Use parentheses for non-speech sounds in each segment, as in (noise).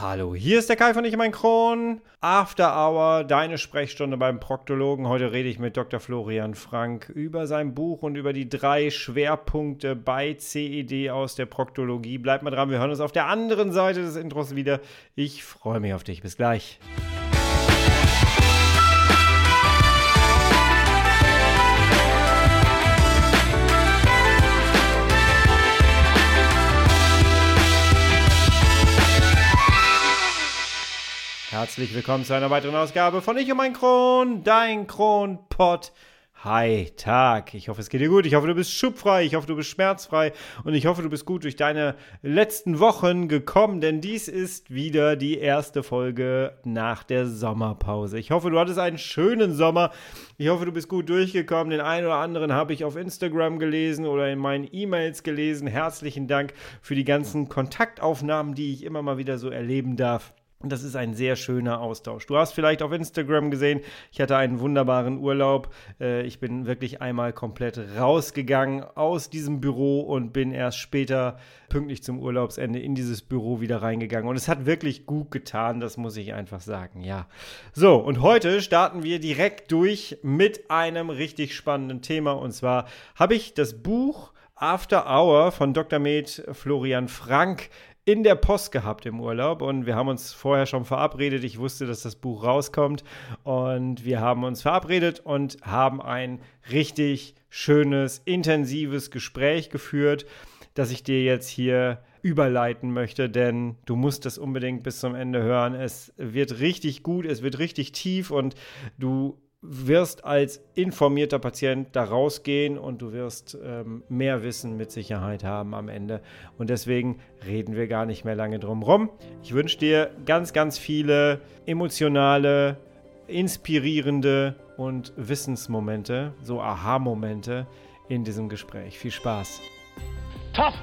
Hallo, hier ist der Kai von Ich mein Kron. After Hour, deine Sprechstunde beim Proktologen. Heute rede ich mit Dr. Florian Frank über sein Buch und über die drei Schwerpunkte bei CED aus der Proktologie. Bleib mal dran, wir hören uns auf der anderen Seite des Intros wieder. Ich freue mich auf dich. Bis gleich. Herzlich willkommen zu einer weiteren Ausgabe von Ich und mein Kron, dein Kronpott. Hi, Tag. Ich hoffe, es geht dir gut. Ich hoffe, du bist schubfrei. Ich hoffe, du bist schmerzfrei. Und ich hoffe, du bist gut durch deine letzten Wochen gekommen, denn dies ist wieder die erste Folge nach der Sommerpause. Ich hoffe, du hattest einen schönen Sommer. Ich hoffe, du bist gut durchgekommen. Den einen oder anderen habe ich auf Instagram gelesen oder in meinen E-Mails gelesen. Herzlichen Dank für die ganzen Kontaktaufnahmen, die ich immer mal wieder so erleben darf. Und das ist ein sehr schöner Austausch. Du hast vielleicht auf Instagram gesehen, ich hatte einen wunderbaren Urlaub. Äh, ich bin wirklich einmal komplett rausgegangen aus diesem Büro und bin erst später pünktlich zum Urlaubsende in dieses Büro wieder reingegangen. Und es hat wirklich gut getan, das muss ich einfach sagen, ja. So, und heute starten wir direkt durch mit einem richtig spannenden Thema. Und zwar habe ich das Buch After Hour von Dr. Med Florian Frank in der Post gehabt im Urlaub und wir haben uns vorher schon verabredet. Ich wusste, dass das Buch rauskommt und wir haben uns verabredet und haben ein richtig schönes, intensives Gespräch geführt, das ich dir jetzt hier überleiten möchte, denn du musst das unbedingt bis zum Ende hören. Es wird richtig gut, es wird richtig tief und du wirst als informierter Patient da rausgehen und du wirst ähm, mehr Wissen mit Sicherheit haben am Ende. Und deswegen reden wir gar nicht mehr lange drum rum. Ich wünsche dir ganz, ganz viele emotionale, inspirierende und Wissensmomente, so Aha-Momente in diesem Gespräch. Viel Spaß. Tough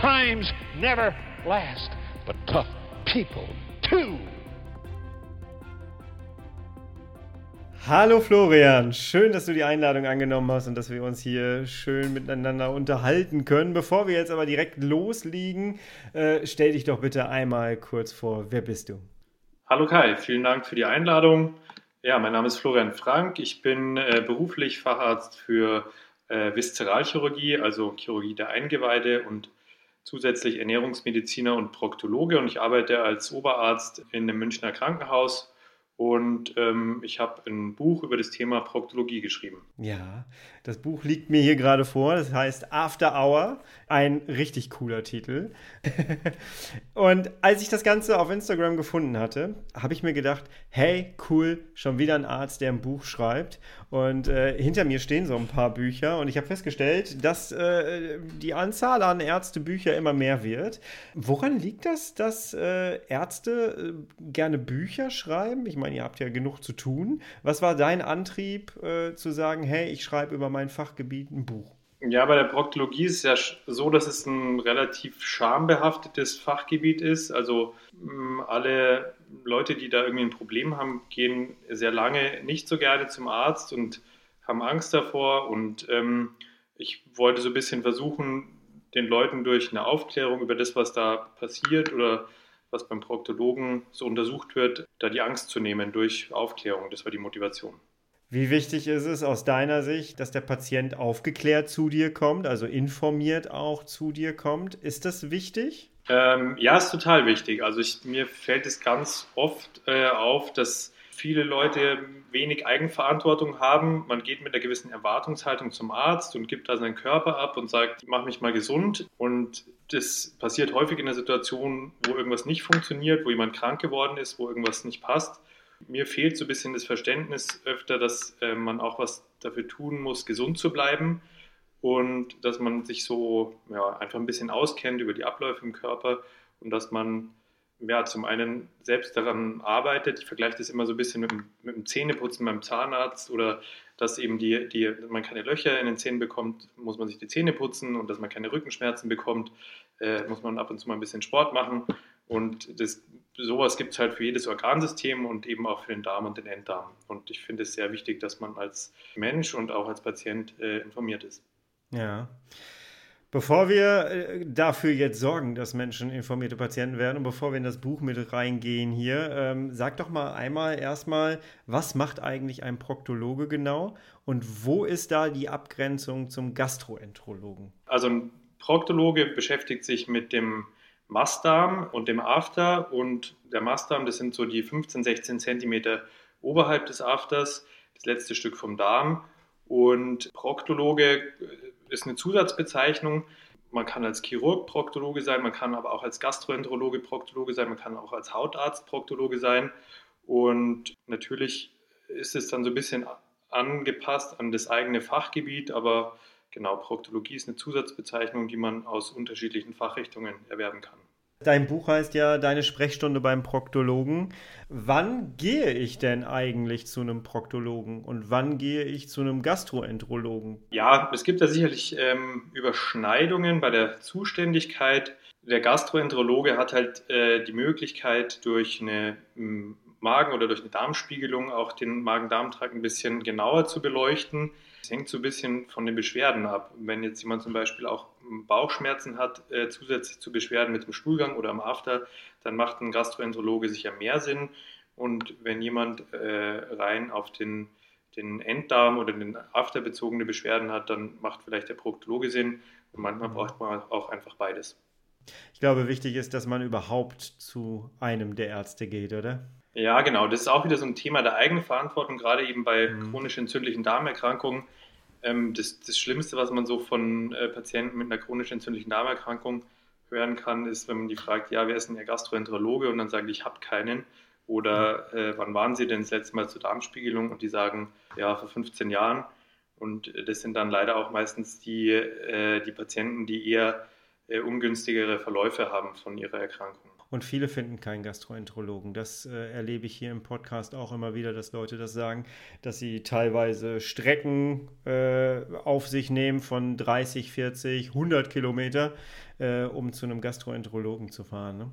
times never last, but tough people too. Hallo Florian, schön, dass du die Einladung angenommen hast und dass wir uns hier schön miteinander unterhalten können. Bevor wir jetzt aber direkt loslegen, äh, stell dich doch bitte einmal kurz vor. Wer bist du? Hallo Kai, vielen Dank für die Einladung. Ja, mein Name ist Florian Frank. Ich bin äh, beruflich Facharzt für äh, Viszeralchirurgie, also Chirurgie der Eingeweide und zusätzlich Ernährungsmediziner und Proktologe und ich arbeite als Oberarzt in einem Münchner Krankenhaus und ähm, ich habe ein Buch über das Thema Proktologie geschrieben. Ja, das Buch liegt mir hier gerade vor. Das heißt After Hour. Ein richtig cooler Titel. und als ich das Ganze auf Instagram gefunden hatte, habe ich mir gedacht, hey, cool, schon wieder ein Arzt, der ein Buch schreibt. Und äh, hinter mir stehen so ein paar Bücher und ich habe festgestellt, dass äh, die Anzahl an Ärztebücher immer mehr wird. Woran liegt das, dass äh, Ärzte äh, gerne Bücher schreiben? Ich meine, ihr habt ja genug zu tun. Was war dein Antrieb äh, zu sagen, hey, ich schreibe über mein Fachgebiet ein Buch? Ja, bei der Proktologie ist es ja so, dass es ein relativ schambehaftetes Fachgebiet ist. Also mm, alle Leute, die da irgendwie ein Problem haben, gehen sehr lange nicht so gerne zum Arzt und haben Angst davor. Und ähm, ich wollte so ein bisschen versuchen, den Leuten durch eine Aufklärung über das, was da passiert oder was beim Proktologen so untersucht wird, da die Angst zu nehmen durch Aufklärung. Das war die Motivation. Wie wichtig ist es aus deiner Sicht, dass der Patient aufgeklärt zu dir kommt, also informiert auch zu dir kommt? Ist das wichtig? Ähm, ja, ist total wichtig. Also ich, mir fällt es ganz oft äh, auf, dass viele Leute wenig Eigenverantwortung haben. Man geht mit einer gewissen Erwartungshaltung zum Arzt und gibt da seinen Körper ab und sagt, mach mich mal gesund. Und das passiert häufig in einer Situation, wo irgendwas nicht funktioniert, wo jemand krank geworden ist, wo irgendwas nicht passt. Mir fehlt so ein bisschen das Verständnis öfter, dass äh, man auch was dafür tun muss, gesund zu bleiben und dass man sich so ja, einfach ein bisschen auskennt über die Abläufe im Körper und dass man ja, zum einen selbst daran arbeitet. Ich vergleiche das immer so ein bisschen mit, mit dem Zähneputzen beim Zahnarzt oder dass eben die, die, man keine Löcher in den Zähnen bekommt, muss man sich die Zähne putzen und dass man keine Rückenschmerzen bekommt, äh, muss man ab und zu mal ein bisschen Sport machen. Und das sowas gibt es halt für jedes Organsystem und eben auch für den Darm und den Enddarm. Und ich finde es sehr wichtig, dass man als Mensch und auch als Patient äh, informiert ist. Ja. Bevor wir äh, dafür jetzt sorgen, dass Menschen informierte Patienten werden und bevor wir in das Buch mit reingehen hier, ähm, sag doch mal einmal erstmal, was macht eigentlich ein Proktologe genau und wo ist da die Abgrenzung zum Gastroenterologen? Also ein Proktologe beschäftigt sich mit dem Mastdarm und dem After und der Mastdarm, das sind so die 15, 16 Zentimeter oberhalb des Afters, das letzte Stück vom Darm und Proktologe ist eine Zusatzbezeichnung. Man kann als Chirurg Proktologe sein, man kann aber auch als Gastroenterologe Proktologe sein, man kann auch als Hautarzt Proktologe sein. Und natürlich ist es dann so ein bisschen angepasst an das eigene Fachgebiet, aber genau, Proktologie ist eine Zusatzbezeichnung, die man aus unterschiedlichen Fachrichtungen erwerben kann. Dein Buch heißt ja Deine Sprechstunde beim Proktologen. Wann gehe ich denn eigentlich zu einem Proktologen und wann gehe ich zu einem Gastroenterologen? Ja, es gibt da sicherlich ähm, Überschneidungen bei der Zuständigkeit. Der Gastroenterologe hat halt äh, die Möglichkeit, durch eine ähm, Magen- oder durch eine Darmspiegelung auch den Magen-Darm-Trakt ein bisschen genauer zu beleuchten. Es hängt so ein bisschen von den Beschwerden ab. Wenn jetzt jemand zum Beispiel auch Bauchschmerzen hat, äh, zusätzlich zu Beschwerden mit dem Stuhlgang oder am After, dann macht ein Gastroenterologe sicher mehr Sinn. Und wenn jemand äh, rein auf den, den Enddarm oder den After bezogene Beschwerden hat, dann macht vielleicht der Proktologe Sinn. Und manchmal braucht man auch einfach beides. Ich glaube, wichtig ist, dass man überhaupt zu einem der Ärzte geht, oder? Ja, genau. Das ist auch wieder so ein Thema der Eigenverantwortung, gerade eben bei mhm. chronisch entzündlichen Darmerkrankungen. Ähm, das, das, Schlimmste, was man so von äh, Patienten mit einer chronisch entzündlichen Darmerkrankung hören kann, ist, wenn man die fragt, ja, wer ist denn Ihr Gastroenterologe? Und dann sagen die, ich habe keinen. Oder äh, wann waren Sie denn das letzte Mal zur Darmspiegelung? Und die sagen, ja, vor 15 Jahren. Und äh, das sind dann leider auch meistens die, äh, die Patienten, die eher äh, ungünstigere Verläufe haben von ihrer Erkrankung. Und viele finden keinen Gastroenterologen. Das äh, erlebe ich hier im Podcast auch immer wieder, dass Leute das sagen, dass sie teilweise Strecken äh, auf sich nehmen von 30, 40, 100 Kilometer, äh, um zu einem Gastroenterologen zu fahren. Ne?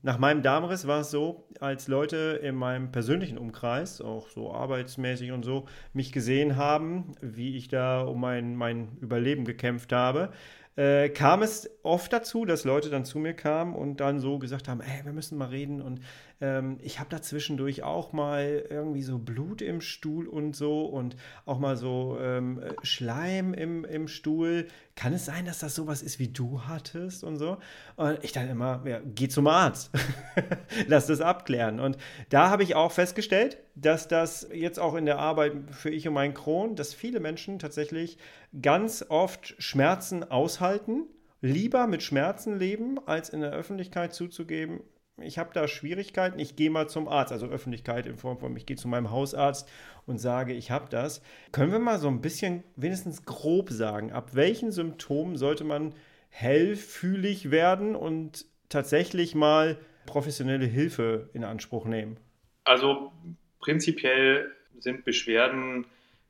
Nach meinem Darmriss war es so, als Leute in meinem persönlichen Umkreis, auch so arbeitsmäßig und so, mich gesehen haben, wie ich da um mein, mein Überleben gekämpft habe, äh, kam es oft dazu, dass Leute dann zu mir kamen und dann so gesagt haben, ey, wir müssen mal reden und ähm, ich habe da zwischendurch auch mal irgendwie so Blut im Stuhl und so und auch mal so ähm, Schleim im, im Stuhl. Kann es sein, dass das sowas ist, wie du hattest und so? Und ich dachte immer, ja, geh zum Arzt. (laughs) Lass das abklären. Und da habe ich auch festgestellt, dass das jetzt auch in der Arbeit für ich und meinen Kron, dass viele Menschen tatsächlich ganz oft Schmerzen aushalten, lieber mit Schmerzen leben, als in der Öffentlichkeit zuzugeben, ich habe da Schwierigkeiten, ich gehe mal zum Arzt, also Öffentlichkeit in Form von, ich gehe zu meinem Hausarzt und sage, ich habe das. Können wir mal so ein bisschen wenigstens grob sagen, ab welchen Symptomen sollte man hellfühlig werden und tatsächlich mal professionelle Hilfe in Anspruch nehmen? Also prinzipiell sind Beschwerden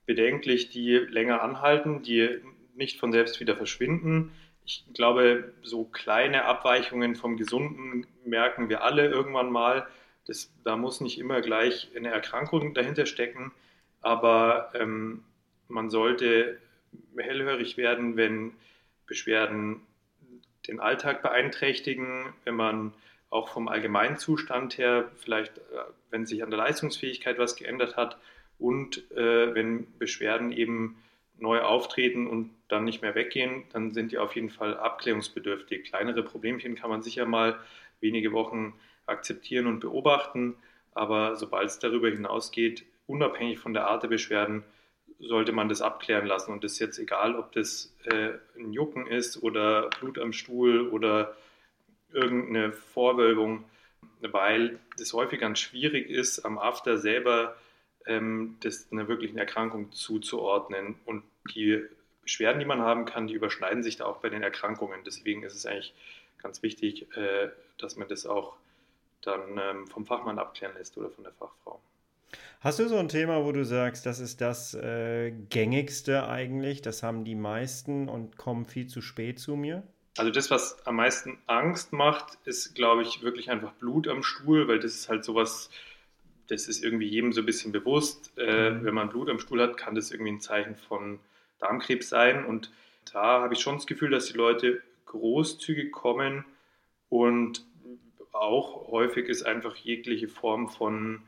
bedenklich, die länger anhalten, die nicht von selbst wieder verschwinden. Ich glaube, so kleine Abweichungen vom Gesunden merken wir alle irgendwann mal. Das, da muss nicht immer gleich eine Erkrankung dahinter stecken, aber ähm, man sollte hellhörig werden, wenn Beschwerden den Alltag beeinträchtigen, wenn man auch vom Allgemeinzustand her, vielleicht äh, wenn sich an der Leistungsfähigkeit was geändert hat und äh, wenn Beschwerden eben neu auftreten und dann nicht mehr weggehen, dann sind die auf jeden Fall abklärungsbedürftig. Kleinere Problemchen kann man sicher mal wenige Wochen akzeptieren und beobachten, aber sobald es darüber hinausgeht, unabhängig von der Art der Beschwerden, sollte man das abklären lassen. Und das ist jetzt egal, ob das äh, ein Jucken ist oder Blut am Stuhl oder irgendeine Vorwölbung, weil es häufig ganz schwierig ist, am After selber ähm, das einer wirklichen Erkrankung zuzuordnen. Und die Beschwerden, die man haben kann, die überschneiden sich da auch bei den Erkrankungen. Deswegen ist es eigentlich ganz wichtig, äh, dass man das auch dann ähm, vom Fachmann abklären lässt oder von der Fachfrau. Hast du so ein Thema, wo du sagst, das ist das äh, gängigste eigentlich, das haben die meisten und kommen viel zu spät zu mir? Also das, was am meisten Angst macht, ist, glaube ich, wirklich einfach Blut am Stuhl, weil das ist halt sowas, das ist irgendwie jedem so ein bisschen bewusst. Äh, mhm. Wenn man Blut am Stuhl hat, kann das irgendwie ein Zeichen von Darmkrebs sein und da habe ich schon das Gefühl, dass die Leute großzügig kommen und auch häufig ist einfach jegliche Form von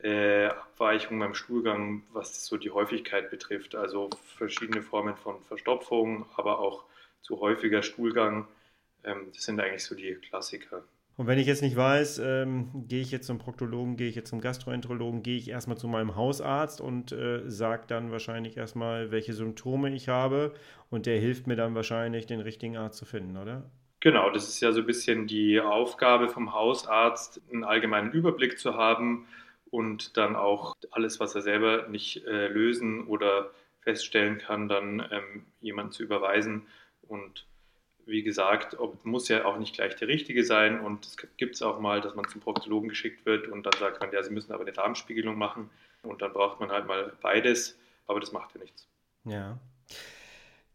äh, Abweichung beim Stuhlgang, was so die Häufigkeit betrifft. Also verschiedene Formen von Verstopfung, aber auch zu häufiger Stuhlgang. Ähm, das sind eigentlich so die Klassiker. Und wenn ich jetzt nicht weiß, ähm, gehe ich jetzt zum Proktologen, gehe ich jetzt zum Gastroenterologen, gehe ich erstmal zu meinem Hausarzt und äh, sage dann wahrscheinlich erstmal, welche Symptome ich habe. Und der hilft mir dann wahrscheinlich, den richtigen Arzt zu finden, oder? Genau, das ist ja so ein bisschen die Aufgabe vom Hausarzt, einen allgemeinen Überblick zu haben und dann auch alles, was er selber nicht äh, lösen oder feststellen kann, dann ähm, jemanden zu überweisen und wie gesagt, ob, muss ja auch nicht gleich der richtige sein. Und es gibt es auch mal, dass man zum Proktologen geschickt wird und dann sagt man, ja, sie müssen aber eine Darmspiegelung machen. Und dann braucht man halt mal beides, aber das macht ja nichts. Ja.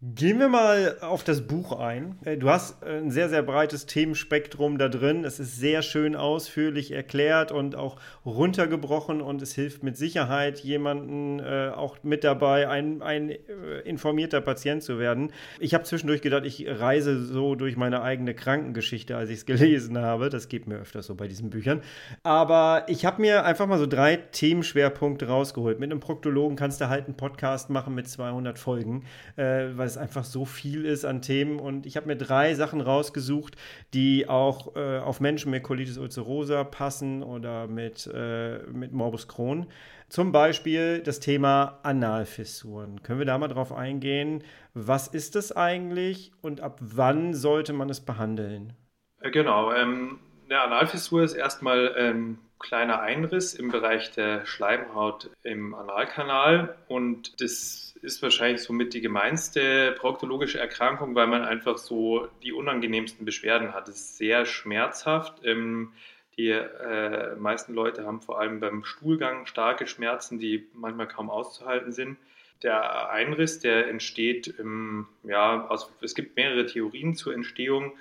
Gehen wir mal auf das Buch ein. Äh, du hast ein sehr, sehr breites Themenspektrum da drin. Es ist sehr schön ausführlich erklärt und auch runtergebrochen und es hilft mit Sicherheit jemanden äh, auch mit dabei, ein, ein äh, informierter Patient zu werden. Ich habe zwischendurch gedacht, ich reise so durch meine eigene Krankengeschichte, als ich es (laughs) gelesen habe. Das geht mir öfters so bei diesen Büchern. Aber ich habe mir einfach mal so drei Themenschwerpunkte rausgeholt. Mit einem Proktologen kannst du halt einen Podcast machen mit 200 Folgen, äh, weil es einfach so viel ist an Themen. Und ich habe mir drei Sachen rausgesucht, die auch äh, auf Menschen mit Colitis ulcerosa passen oder mit, äh, mit Morbus Crohn. Zum Beispiel das Thema Analfissuren. Können wir da mal drauf eingehen? Was ist das eigentlich und ab wann sollte man es behandeln? Äh, genau. Ähm, eine Analfissur ist erstmal ähm, kleiner Einriss im Bereich der Schleimhaut im Analkanal und das ist wahrscheinlich somit die gemeinste proktologische Erkrankung, weil man einfach so die unangenehmsten Beschwerden hat. Es ist sehr schmerzhaft. Ähm, die äh, meisten Leute haben vor allem beim Stuhlgang starke Schmerzen, die manchmal kaum auszuhalten sind. Der Einriss, der entsteht, ähm, ja, aus, es gibt mehrere Theorien zur Entstehung.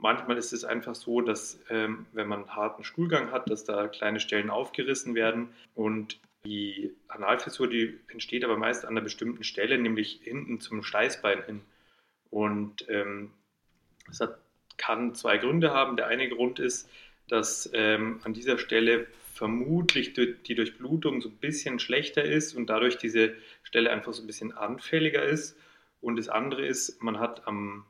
Manchmal ist es einfach so, dass ähm, wenn man einen harten Stuhlgang hat, dass da kleine Stellen aufgerissen werden und die Analfissur, die entsteht aber meist an einer bestimmten Stelle, nämlich hinten zum Steißbein hin. Und ähm, das hat, kann zwei Gründe haben. Der eine Grund ist, dass ähm, an dieser Stelle vermutlich die Durchblutung so ein bisschen schlechter ist und dadurch diese Stelle einfach so ein bisschen anfälliger ist. Und das andere ist, man hat am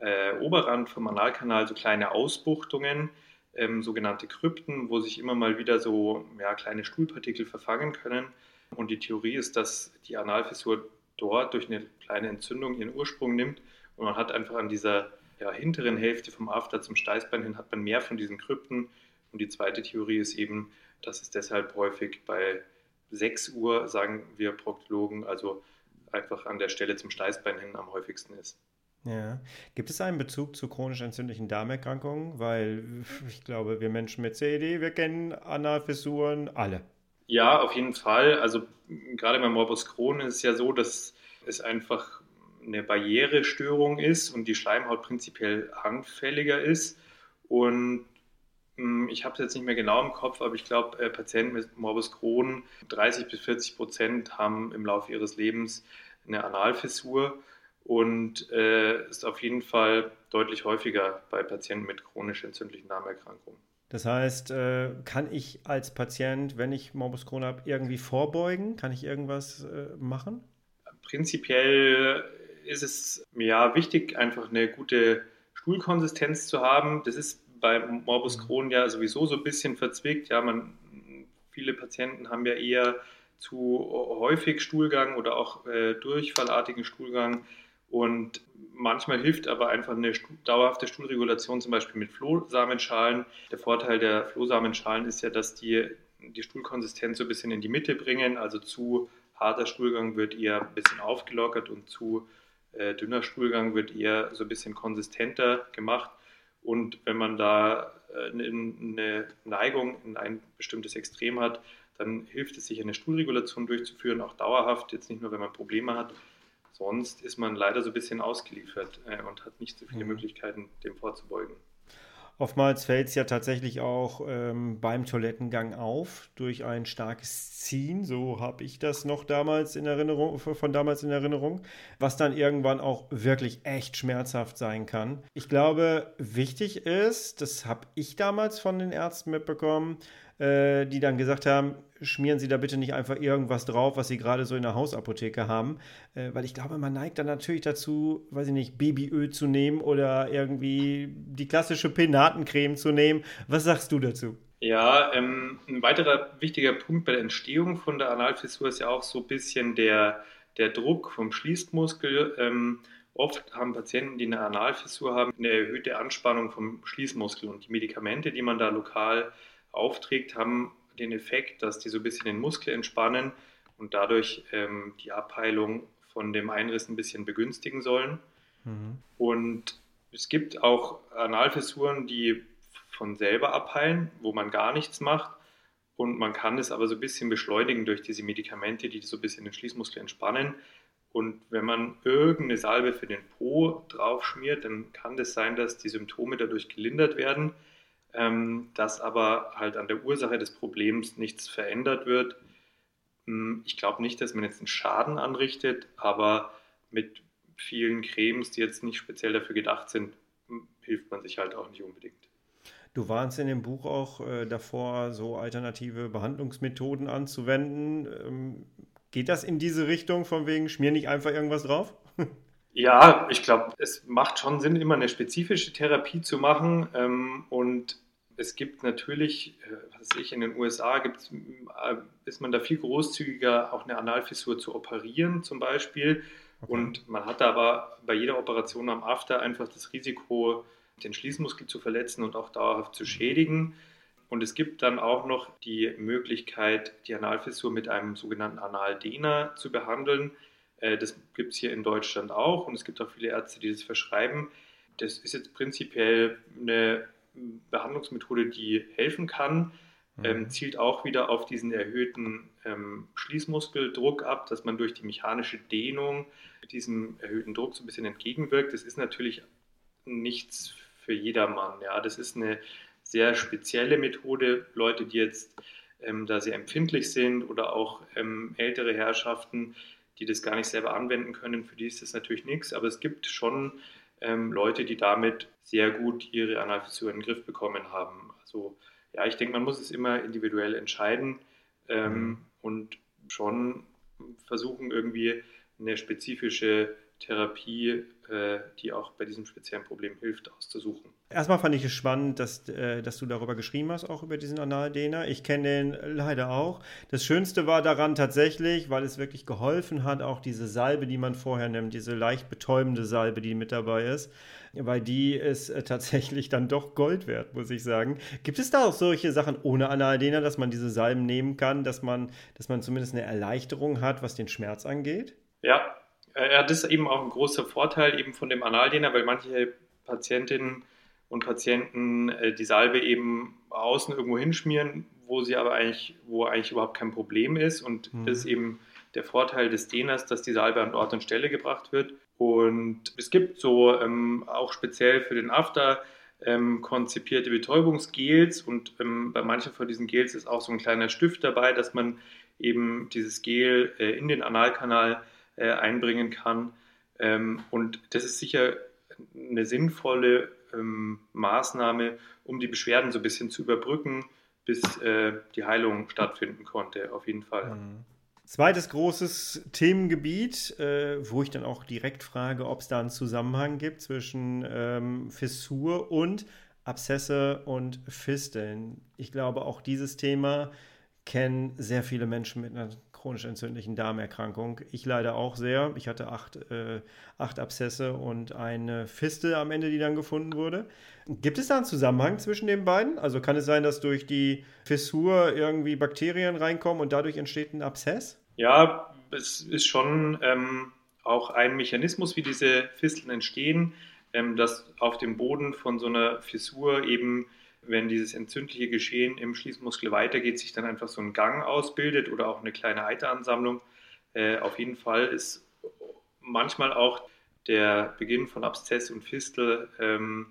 äh, Oberrand vom Analkanal so kleine Ausbuchtungen, ähm, sogenannte Krypten, wo sich immer mal wieder so ja, kleine Stuhlpartikel verfangen können. Und die Theorie ist, dass die Analfissur dort durch eine kleine Entzündung ihren Ursprung nimmt und man hat einfach an dieser ja, hinteren Hälfte vom After zum Steißbein hin hat man mehr von diesen Krypten. Und die zweite Theorie ist eben, dass es deshalb häufig bei 6 Uhr, sagen wir Proktologen, also einfach an der Stelle zum Steißbein hin am häufigsten ist. Ja. Gibt es einen Bezug zu chronisch entzündlichen Darmerkrankungen? Weil ich glaube, wir Menschen mit CED, wir kennen Analfissuren alle. Ja, auf jeden Fall. Also gerade beim Morbus Crohn ist es ja so, dass es einfach eine Barrierestörung ist und die Schleimhaut prinzipiell anfälliger ist. Und hm, ich habe es jetzt nicht mehr genau im Kopf, aber ich glaube, äh, Patienten mit Morbus Crohn, 30 bis 40 Prozent haben im Laufe ihres Lebens eine Analfissur und äh, ist auf jeden Fall deutlich häufiger bei Patienten mit chronisch entzündlichen Darmerkrankungen. Das heißt, äh, kann ich als Patient, wenn ich Morbus Crohn habe, irgendwie vorbeugen? Kann ich irgendwas äh, machen? Prinzipiell ist es ja wichtig, einfach eine gute Stuhlkonsistenz zu haben. Das ist bei Morbus mhm. Crohn ja sowieso so ein bisschen verzwickt. Ja, man, viele Patienten haben ja eher zu häufig Stuhlgang oder auch äh, durchfallartigen Stuhlgang und manchmal hilft aber einfach eine dauerhafte Stuhlregulation, zum Beispiel mit Flohsamenschalen. Der Vorteil der Flohsamenschalen ist ja, dass die die Stuhlkonsistenz so ein bisschen in die Mitte bringen. Also zu harter Stuhlgang wird eher ein bisschen aufgelockert und zu äh, dünner Stuhlgang wird eher so ein bisschen konsistenter gemacht. Und wenn man da äh, eine Neigung in ein bestimmtes Extrem hat, dann hilft es sich, eine Stuhlregulation durchzuführen, auch dauerhaft, jetzt nicht nur, wenn man Probleme hat, Sonst ist man leider so ein bisschen ausgeliefert äh, und hat nicht so viele mhm. Möglichkeiten, dem vorzubeugen. Oftmals fällt es ja tatsächlich auch ähm, beim Toilettengang auf durch ein starkes Ziehen. So habe ich das noch damals in Erinnerung, von damals in Erinnerung, was dann irgendwann auch wirklich echt schmerzhaft sein kann. Ich glaube, wichtig ist, das habe ich damals von den Ärzten mitbekommen, äh, die dann gesagt haben, schmieren Sie da bitte nicht einfach irgendwas drauf, was Sie gerade so in der Hausapotheke haben. Äh, weil ich glaube, man neigt dann natürlich dazu, weiß ich nicht, Babyöl zu nehmen oder irgendwie die klassische Penatencreme zu nehmen. Was sagst du dazu? Ja, ähm, ein weiterer wichtiger Punkt bei der Entstehung von der Analfissur ist ja auch so ein bisschen der, der Druck vom Schließmuskel. Ähm, oft haben Patienten, die eine Analfissur haben, eine erhöhte Anspannung vom Schließmuskel und die Medikamente, die man da lokal aufträgt, haben den Effekt, dass die so ein bisschen den Muskel entspannen und dadurch ähm, die Abheilung von dem Einriss ein bisschen begünstigen sollen. Mhm. Und es gibt auch Analfissuren, die von selber abheilen, wo man gar nichts macht. Und man kann es aber so ein bisschen beschleunigen durch diese Medikamente, die so ein bisschen den Schließmuskel entspannen. Und wenn man irgendeine Salbe für den Po draufschmiert, dann kann es das sein, dass die Symptome dadurch gelindert werden ähm, dass aber halt an der Ursache des Problems nichts verändert wird. Hm, ich glaube nicht, dass man jetzt einen Schaden anrichtet, aber mit vielen Cremes, die jetzt nicht speziell dafür gedacht sind, hm, hilft man sich halt auch nicht unbedingt. Du warnst in dem Buch auch äh, davor, so alternative Behandlungsmethoden anzuwenden. Ähm, geht das in diese Richtung, von wegen, schmier nicht einfach irgendwas drauf? (laughs) Ja, ich glaube, es macht schon Sinn, immer eine spezifische Therapie zu machen. Ähm, und es gibt natürlich, äh, was weiß ich, in den USA gibt's, äh, ist man da viel großzügiger, auch eine Analfissur zu operieren zum Beispiel. Okay. Und man hat aber bei jeder Operation am After einfach das Risiko, den Schließmuskel zu verletzen und auch dauerhaft zu schädigen. Und es gibt dann auch noch die Möglichkeit, die Analfissur mit einem sogenannten Analdehner zu behandeln. Äh, das gibt es hier in Deutschland auch und es gibt auch viele Ärzte, die das verschreiben. Das ist jetzt prinzipiell eine Behandlungsmethode, die helfen kann, mhm. ähm, zielt auch wieder auf diesen erhöhten ähm, Schließmuskeldruck ab, dass man durch die mechanische Dehnung diesem erhöhten Druck so ein bisschen entgegenwirkt. Das ist natürlich nichts für jedermann. Ja, das ist eine sehr spezielle Methode. Leute, die jetzt ähm, da sehr empfindlich sind oder auch ähm, ältere Herrschaften, die das gar nicht selber anwenden können, für die ist das natürlich nichts. Aber es gibt schon ähm, Leute, die damit sehr gut ihre Analfissur in den Griff bekommen haben. Also ja, ich denke, man muss es immer individuell entscheiden ähm, mhm. und schon versuchen, irgendwie eine spezifische Therapie, äh, die auch bei diesem speziellen Problem hilft, auszusuchen. Erstmal fand ich es spannend, dass, äh, dass du darüber geschrieben hast, auch über diesen Analdehner. Ich kenne den leider auch. Das Schönste war daran tatsächlich, weil es wirklich geholfen hat, auch diese Salbe, die man vorher nimmt, diese leicht betäubende Salbe, die mit dabei ist, weil die ist äh, tatsächlich dann doch Gold wert, muss ich sagen. Gibt es da auch solche Sachen ohne Analdehner, dass man diese Salben nehmen kann, dass man, dass man zumindest eine Erleichterung hat, was den Schmerz angeht? Ja, ja, das ist eben auch ein großer Vorteil eben von dem Analdehner, weil manche Patientinnen und Patienten äh, die Salbe eben außen irgendwo hinschmieren, wo sie aber eigentlich, wo eigentlich überhaupt kein Problem ist. Und mhm. das ist eben der Vorteil des Dehners, dass die Salbe an Ort und Stelle gebracht wird. Und es gibt so ähm, auch speziell für den After ähm, konzipierte Betäubungsgels und ähm, bei manchen von diesen Gels ist auch so ein kleiner Stift dabei, dass man eben dieses Gel äh, in den Analkanal äh, einbringen kann. Ähm, und das ist sicher eine sinnvolle ähm, Maßnahme, um die Beschwerden so ein bisschen zu überbrücken, bis äh, die Heilung stattfinden konnte, auf jeden Fall. Mhm. Zweites großes Themengebiet, äh, wo ich dann auch direkt frage, ob es da einen Zusammenhang gibt zwischen ähm, Fissur und Abszesse und Fisteln. Ich glaube, auch dieses Thema kennen sehr viele Menschen mit einer chronisch entzündlichen Darmerkrankung. Ich leider auch sehr. Ich hatte acht, äh, acht Abszesse und eine Fistel am Ende, die dann gefunden wurde. Gibt es da einen Zusammenhang zwischen den beiden? Also kann es sein, dass durch die Fissur irgendwie Bakterien reinkommen und dadurch entsteht ein Abszess? Ja, es ist schon ähm, auch ein Mechanismus, wie diese Fisteln entstehen, ähm, dass auf dem Boden von so einer Fissur eben wenn dieses entzündliche Geschehen im Schließmuskel weitergeht, sich dann einfach so ein Gang ausbildet oder auch eine kleine Eiteransammlung. Äh, auf jeden Fall ist manchmal auch der Beginn von Abszess und Fistel ähm,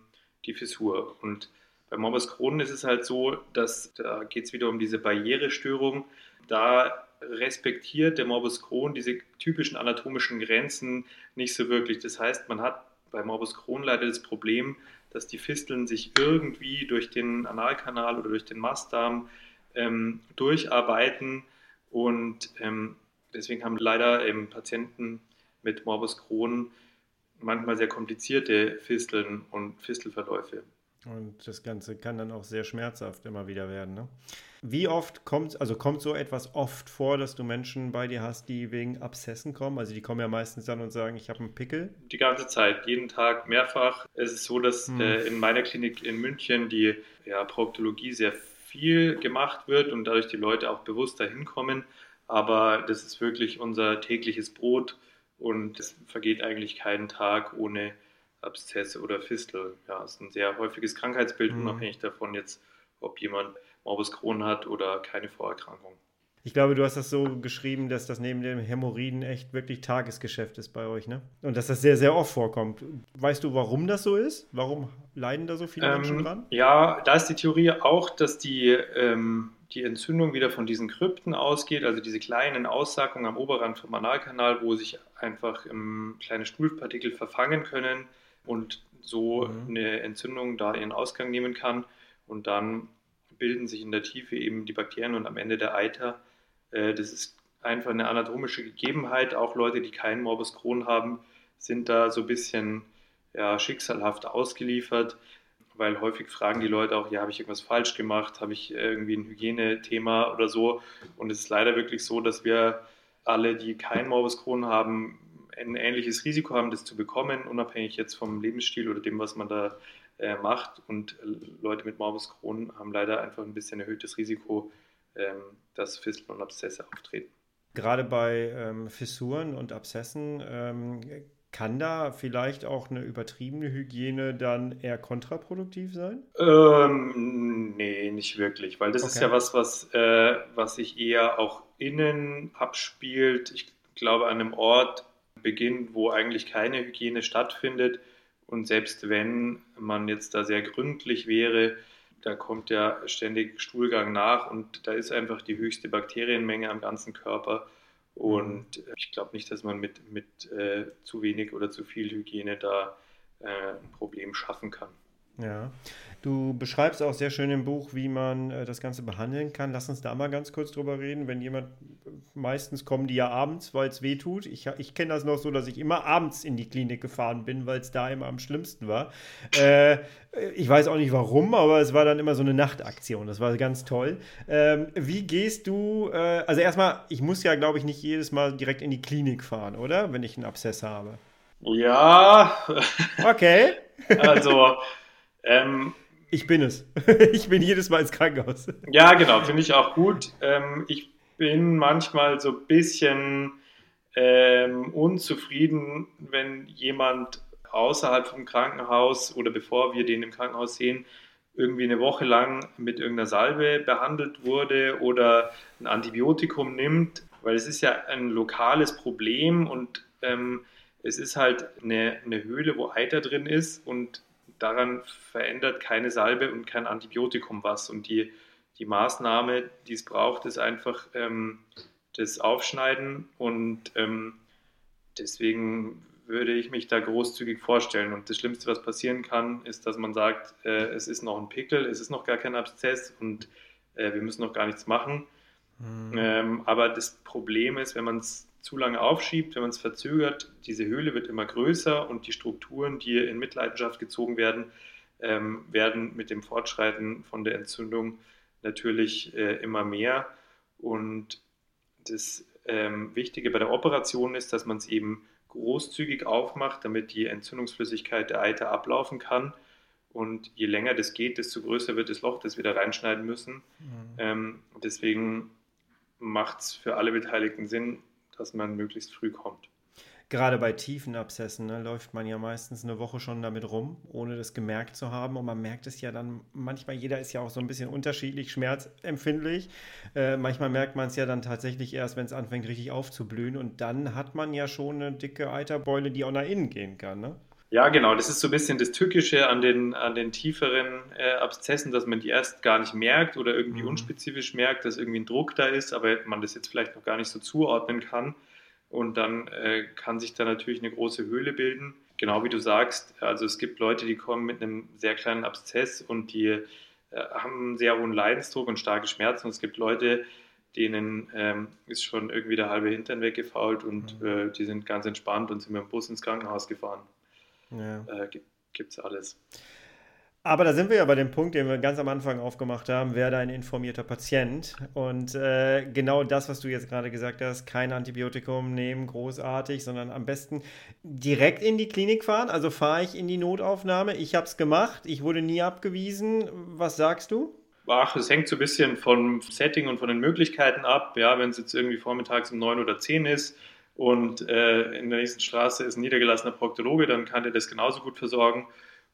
die Fissur. Und Bei Morbus Crohn ist es halt so, dass da geht es wieder um diese Barrierestörung. Da respektiert der Morbus Crohn diese typischen anatomischen Grenzen nicht so wirklich. Das heißt, man hat bei Morbus Crohn leider das Problem, dass die Fisteln sich irgendwie durch den Analkanal oder durch den Mastdarm ähm, durcharbeiten und ähm, deswegen haben leider ähm, Patienten mit Morbus Crohn manchmal sehr komplizierte Fisteln und Fistelverläufe. Und das Ganze kann dann auch sehr schmerzhaft immer wieder werden. Ne? Wie oft kommt, also kommt so etwas oft vor, dass du Menschen bei dir hast, die wegen Abszessen kommen? Also die kommen ja meistens dann und sagen, ich habe einen Pickel. Die ganze Zeit, jeden Tag mehrfach. Es ist so, dass hm. äh, in meiner Klinik in München die ja, Proktologie sehr viel gemacht wird und dadurch die Leute auch bewusst dahin kommen. Aber das ist wirklich unser tägliches Brot und es vergeht eigentlich keinen Tag ohne Abszesse oder Fistel. Ja, es ist ein sehr häufiges Krankheitsbild, mhm. unabhängig davon jetzt, ob jemand Morbus Crohn hat oder keine Vorerkrankung. Ich glaube, du hast das so geschrieben, dass das neben dem Hämorrhoiden echt wirklich Tagesgeschäft ist bei euch, ne? Und dass das sehr, sehr oft vorkommt. Weißt du, warum das so ist? Warum leiden da so viele ähm, Menschen dran? Ja, da ist die Theorie auch, dass die, ähm, die Entzündung wieder von diesen Krypten ausgeht, also diese kleinen Aussackungen am Oberrand vom Analkanal, wo sich einfach ähm, kleine Stuhlpartikel verfangen können und so mhm. eine Entzündung da ihren Ausgang nehmen kann. Und dann bilden sich in der Tiefe eben die Bakterien und am Ende der Eiter. Äh, das ist einfach eine anatomische Gegebenheit. Auch Leute, die keinen Morbus Crohn haben, sind da so ein bisschen ja, schicksalhaft ausgeliefert, weil häufig fragen die Leute auch, ja, habe ich irgendwas falsch gemacht, habe ich irgendwie ein Hygienethema oder so. Und es ist leider wirklich so, dass wir alle, die keinen Morbus Crohn haben, ein ähnliches Risiko haben, das zu bekommen, unabhängig jetzt vom Lebensstil oder dem, was man da äh, macht. Und Leute mit Morbus Crohn haben leider einfach ein bisschen erhöhtes Risiko, ähm, dass Fisteln und Abszesse auftreten. Gerade bei ähm, Fissuren und Abszessen ähm, kann da vielleicht auch eine übertriebene Hygiene dann eher kontraproduktiv sein? Ähm, nee, nicht wirklich, weil das okay. ist ja was, was, äh, was sich eher auch innen abspielt. Ich glaube, an einem Ort, beginnt, wo eigentlich keine Hygiene stattfindet. Und selbst wenn man jetzt da sehr gründlich wäre, da kommt ja ständig Stuhlgang nach und da ist einfach die höchste Bakterienmenge am ganzen Körper. Und ich glaube nicht, dass man mit, mit äh, zu wenig oder zu viel Hygiene da äh, ein Problem schaffen kann. Ja, du beschreibst auch sehr schön im Buch, wie man äh, das Ganze behandeln kann. Lass uns da mal ganz kurz drüber reden. Wenn jemand, meistens kommen die ja abends, weil es weh tut. Ich, ich kenne das noch so, dass ich immer abends in die Klinik gefahren bin, weil es da immer am schlimmsten war. Äh, ich weiß auch nicht warum, aber es war dann immer so eine Nachtaktion. Das war ganz toll. Ähm, wie gehst du, äh, also erstmal, ich muss ja, glaube ich, nicht jedes Mal direkt in die Klinik fahren, oder? Wenn ich einen Abszess habe. Ja. (laughs) Okay. also. Ähm, ich bin es. (laughs) ich bin jedes Mal ins Krankenhaus. Ja, genau, finde ich auch gut. Ähm, ich bin manchmal so ein bisschen ähm, unzufrieden, wenn jemand außerhalb vom Krankenhaus oder bevor wir den im Krankenhaus sehen, irgendwie eine Woche lang mit irgendeiner Salbe behandelt wurde oder ein Antibiotikum nimmt, weil es ist ja ein lokales Problem und ähm, es ist halt eine, eine Höhle, wo Eiter drin ist und daran verändert keine Salbe und kein Antibiotikum was. Und die, die Maßnahme, die es braucht, ist einfach ähm, das Aufschneiden. Und ähm, deswegen würde ich mich da großzügig vorstellen. Und das Schlimmste, was passieren kann, ist, dass man sagt, äh, es ist noch ein Pickel, es ist noch gar kein Abszess und äh, wir müssen noch gar nichts machen. Mhm. Ähm, aber das Problem ist, wenn man es zu lange aufschiebt, wenn man es verzögert, diese Höhle wird immer größer und die Strukturen, die in Mitleidenschaft gezogen werden, ähm, werden mit dem Fortschreiten von der Entzündung natürlich äh, immer mehr. Und das ähm, Wichtige bei der Operation ist, dass man es eben großzügig aufmacht, damit die Entzündungsflüssigkeit der Eiter ablaufen kann. Und je länger das geht, desto größer wird das Loch, das wir da reinschneiden müssen. Mhm. Ähm, deswegen macht es für alle Beteiligten Sinn, dass man möglichst früh kommt. Gerade bei tiefen Abszessen ne, läuft man ja meistens eine Woche schon damit rum, ohne das gemerkt zu haben. Und man merkt es ja dann manchmal, jeder ist ja auch so ein bisschen unterschiedlich schmerzempfindlich. Äh, manchmal merkt man es ja dann tatsächlich erst, wenn es anfängt richtig aufzublühen. Und dann hat man ja schon eine dicke Eiterbeule, die auch nach innen gehen kann. Ne? Ja, genau. Das ist so ein bisschen das Tückische an den, an den tieferen äh, Abszessen, dass man die erst gar nicht merkt oder irgendwie mhm. unspezifisch merkt, dass irgendwie ein Druck da ist, aber man das jetzt vielleicht noch gar nicht so zuordnen kann. Und dann äh, kann sich da natürlich eine große Höhle bilden. Genau wie du sagst, also es gibt Leute, die kommen mit einem sehr kleinen Abszess und die äh, haben einen sehr hohen Leidensdruck und starke Schmerzen. Und es gibt Leute, denen ähm, ist schon irgendwie der halbe Hintern weggefault und mhm. äh, die sind ganz entspannt und sind mit dem Bus ins Krankenhaus gefahren. Ja. Äh, gibt es alles. Aber da sind wir ja bei dem Punkt, den wir ganz am Anfang aufgemacht haben, werde ein informierter Patient. Und äh, genau das, was du jetzt gerade gesagt hast, kein Antibiotikum nehmen, großartig, sondern am besten direkt in die Klinik fahren. Also fahre ich in die Notaufnahme. Ich habe es gemacht, ich wurde nie abgewiesen. Was sagst du? Ach, es hängt so ein bisschen vom Setting und von den Möglichkeiten ab. Ja, wenn es jetzt irgendwie vormittags um neun oder zehn ist, und äh, in der nächsten Straße ist ein niedergelassener Proktologe, dann kann der das genauso gut versorgen.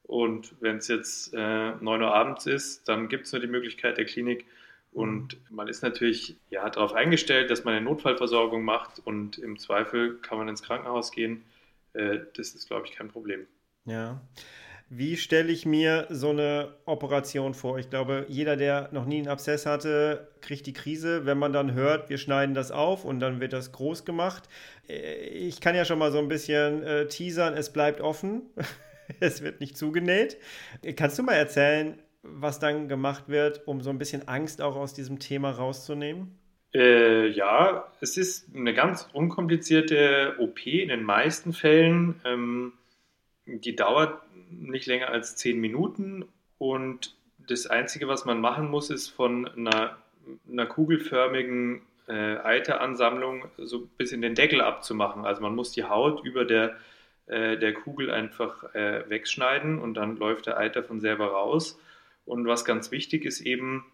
Und wenn es jetzt äh, 9 Uhr abends ist, dann gibt es nur die Möglichkeit der Klinik. Und man ist natürlich ja, darauf eingestellt, dass man eine Notfallversorgung macht und im Zweifel kann man ins Krankenhaus gehen. Äh, das ist, glaube ich, kein Problem. Ja. Wie stelle ich mir so eine Operation vor? Ich glaube, jeder, der noch nie einen Abszess hatte, kriegt die Krise, wenn man dann hört, wir schneiden das auf und dann wird das groß gemacht. Äh, ich kann ja schon mal so ein bisschen äh, teasern, es bleibt offen. (laughs) es wird nicht zugenäht. Kannst du mal erzählen, was dann gemacht wird, um so ein bisschen Angst auch aus diesem Thema rauszunehmen? Äh, ja, es ist eine ganz unkomplizierte OP in den meisten Fällen. Ähm, die dauert nicht länger als zehn Minuten und das Einzige, was man machen muss, ist von einer, einer kugelförmigen äh, Eiteransammlung so bis in den Deckel abzumachen. Also man muss die Haut über der, äh, der Kugel einfach äh, wegschneiden und dann läuft der Eiter von selber raus. Und was ganz wichtig ist eben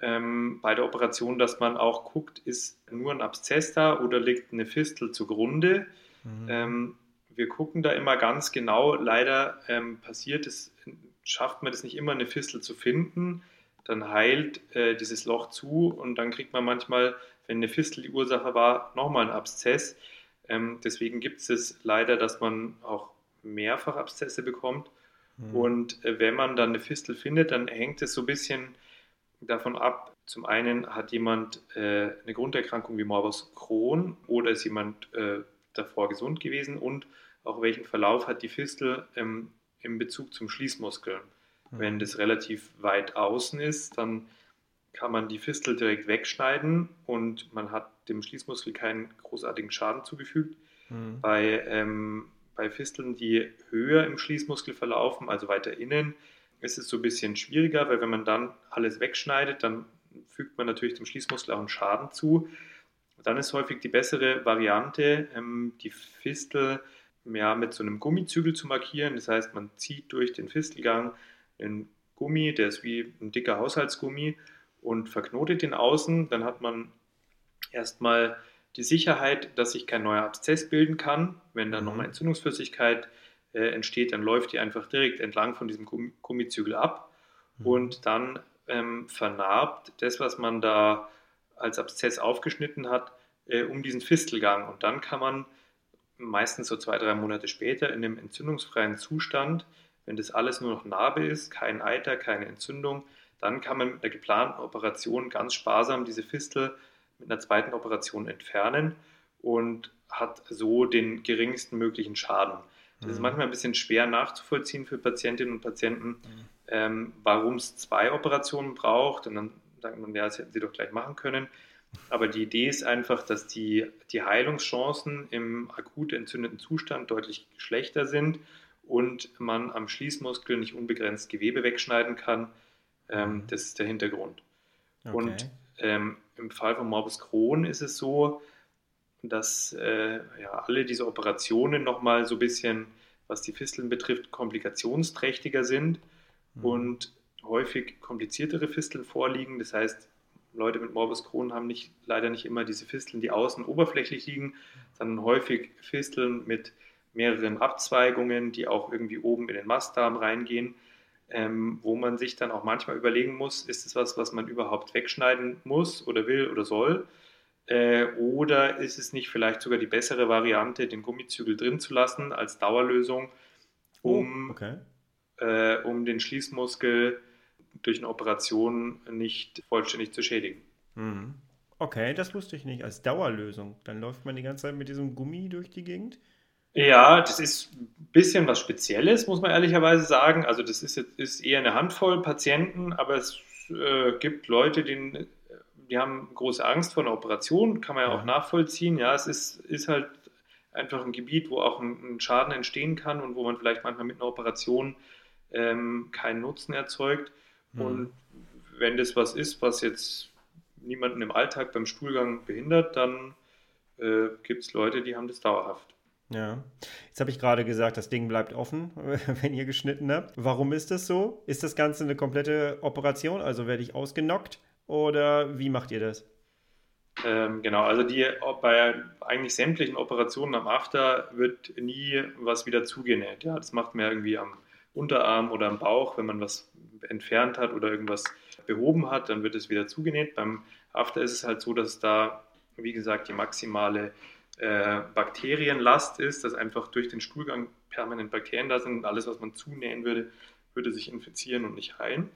ähm, bei der Operation, dass man auch guckt, ist nur ein Abszess da oder liegt eine Fistel zugrunde. Mhm. Ähm, wir gucken da immer ganz genau. Leider ähm, passiert es, schafft man es nicht immer, eine Fistel zu finden. Dann heilt äh, dieses Loch zu und dann kriegt man manchmal, wenn eine Fistel die Ursache war, nochmal einen Abszess. Ähm, deswegen gibt es es leider, dass man auch mehrfach Abszesse bekommt. Mhm. Und äh, wenn man dann eine Fistel findet, dann hängt es so ein bisschen davon ab. Zum einen hat jemand äh, eine Grunderkrankung wie Morbus Crohn oder ist jemand äh, davor gesund gewesen und auch welchen Verlauf hat die Fistel ähm, im Bezug zum Schließmuskel. Mhm. Wenn das relativ weit außen ist, dann kann man die Fistel direkt wegschneiden und man hat dem Schließmuskel keinen großartigen Schaden zugefügt. Mhm. Bei, ähm, bei Fisteln, die höher im Schließmuskel verlaufen, also weiter innen, ist es so ein bisschen schwieriger, weil wenn man dann alles wegschneidet, dann fügt man natürlich dem Schließmuskel auch einen Schaden zu. Dann ist häufig die bessere Variante, ähm, die Fistel ja, mit so einem Gummizügel zu markieren. Das heißt, man zieht durch den Fistelgang einen Gummi, der ist wie ein dicker Haushaltsgummi und verknotet den außen. Dann hat man erstmal die Sicherheit, dass sich kein neuer Abszess bilden kann. Wenn dann mhm. nochmal Entzündungsflüssigkeit äh, entsteht, dann läuft die einfach direkt entlang von diesem Gummizügel ab mhm. und dann ähm, vernarbt das, was man da als Abszess aufgeschnitten hat, äh, um diesen Fistelgang. Und dann kann man meistens so zwei, drei Monate später in einem entzündungsfreien Zustand, wenn das alles nur noch Narbe ist, kein Eiter, keine Entzündung, dann kann man mit einer geplanten Operation ganz sparsam diese Fistel mit einer zweiten Operation entfernen und hat so den geringsten möglichen Schaden. Das mhm. ist manchmal ein bisschen schwer nachzuvollziehen für Patientinnen und Patienten, mhm. ähm, warum es zwei Operationen braucht. Und dann sagt man, ja, das hätten sie doch gleich machen können. Aber die Idee ist einfach, dass die, die Heilungschancen im akut entzündeten Zustand deutlich schlechter sind und man am Schließmuskel nicht unbegrenzt Gewebe wegschneiden kann. Ähm, mhm. das ist der Hintergrund. Okay. Und ähm, im Fall von Morbus Crohn ist es so, dass äh, ja, alle diese Operationen nochmal so ein bisschen, was die Fisteln betrifft, komplikationsträchtiger sind mhm. und häufig kompliziertere Fisteln vorliegen. Das heißt, Leute mit Morbus Crohn haben nicht, leider nicht immer diese Fisteln, die außen oberflächlich liegen, sondern häufig Fisteln mit mehreren Abzweigungen, die auch irgendwie oben in den Mastdarm reingehen, ähm, wo man sich dann auch manchmal überlegen muss, ist es was, was man überhaupt wegschneiden muss oder will oder soll? Äh, oder ist es nicht vielleicht sogar die bessere Variante, den Gummizügel drin zu lassen als Dauerlösung um, oh, okay. äh, um den Schließmuskel durch eine Operation nicht vollständig zu schädigen. Mhm. Okay, das wusste ich nicht. Als Dauerlösung. Dann läuft man die ganze Zeit mit diesem Gummi durch die Gegend? Ja, das ist ein bisschen was Spezielles, muss man ehrlicherweise sagen. Also das ist, ist eher eine Handvoll Patienten, aber es äh, gibt Leute, die, die haben große Angst vor einer Operation, kann man ja auch nachvollziehen. Ja, es ist, ist halt einfach ein Gebiet, wo auch ein, ein Schaden entstehen kann und wo man vielleicht manchmal mit einer Operation ähm, keinen Nutzen erzeugt. Mhm. Und wenn das was ist, was jetzt niemanden im Alltag beim Stuhlgang behindert, dann äh, gibt es Leute, die haben das dauerhaft. Ja, jetzt habe ich gerade gesagt, das Ding bleibt offen, (laughs) wenn ihr geschnitten habt. Warum ist das so? Ist das Ganze eine komplette Operation? Also werde ich ausgenockt oder wie macht ihr das? Ähm, genau, also die bei eigentlich sämtlichen Operationen am After wird nie was wieder zugenäht. Ja, das macht man irgendwie am Unterarm oder am Bauch, wenn man was entfernt hat oder irgendwas behoben hat, dann wird es wieder zugenäht. Beim After ist es halt so, dass da, wie gesagt, die maximale äh, Bakterienlast ist, dass einfach durch den Stuhlgang permanent Bakterien da sind und alles, was man zunähen würde, würde sich infizieren und nicht heilen.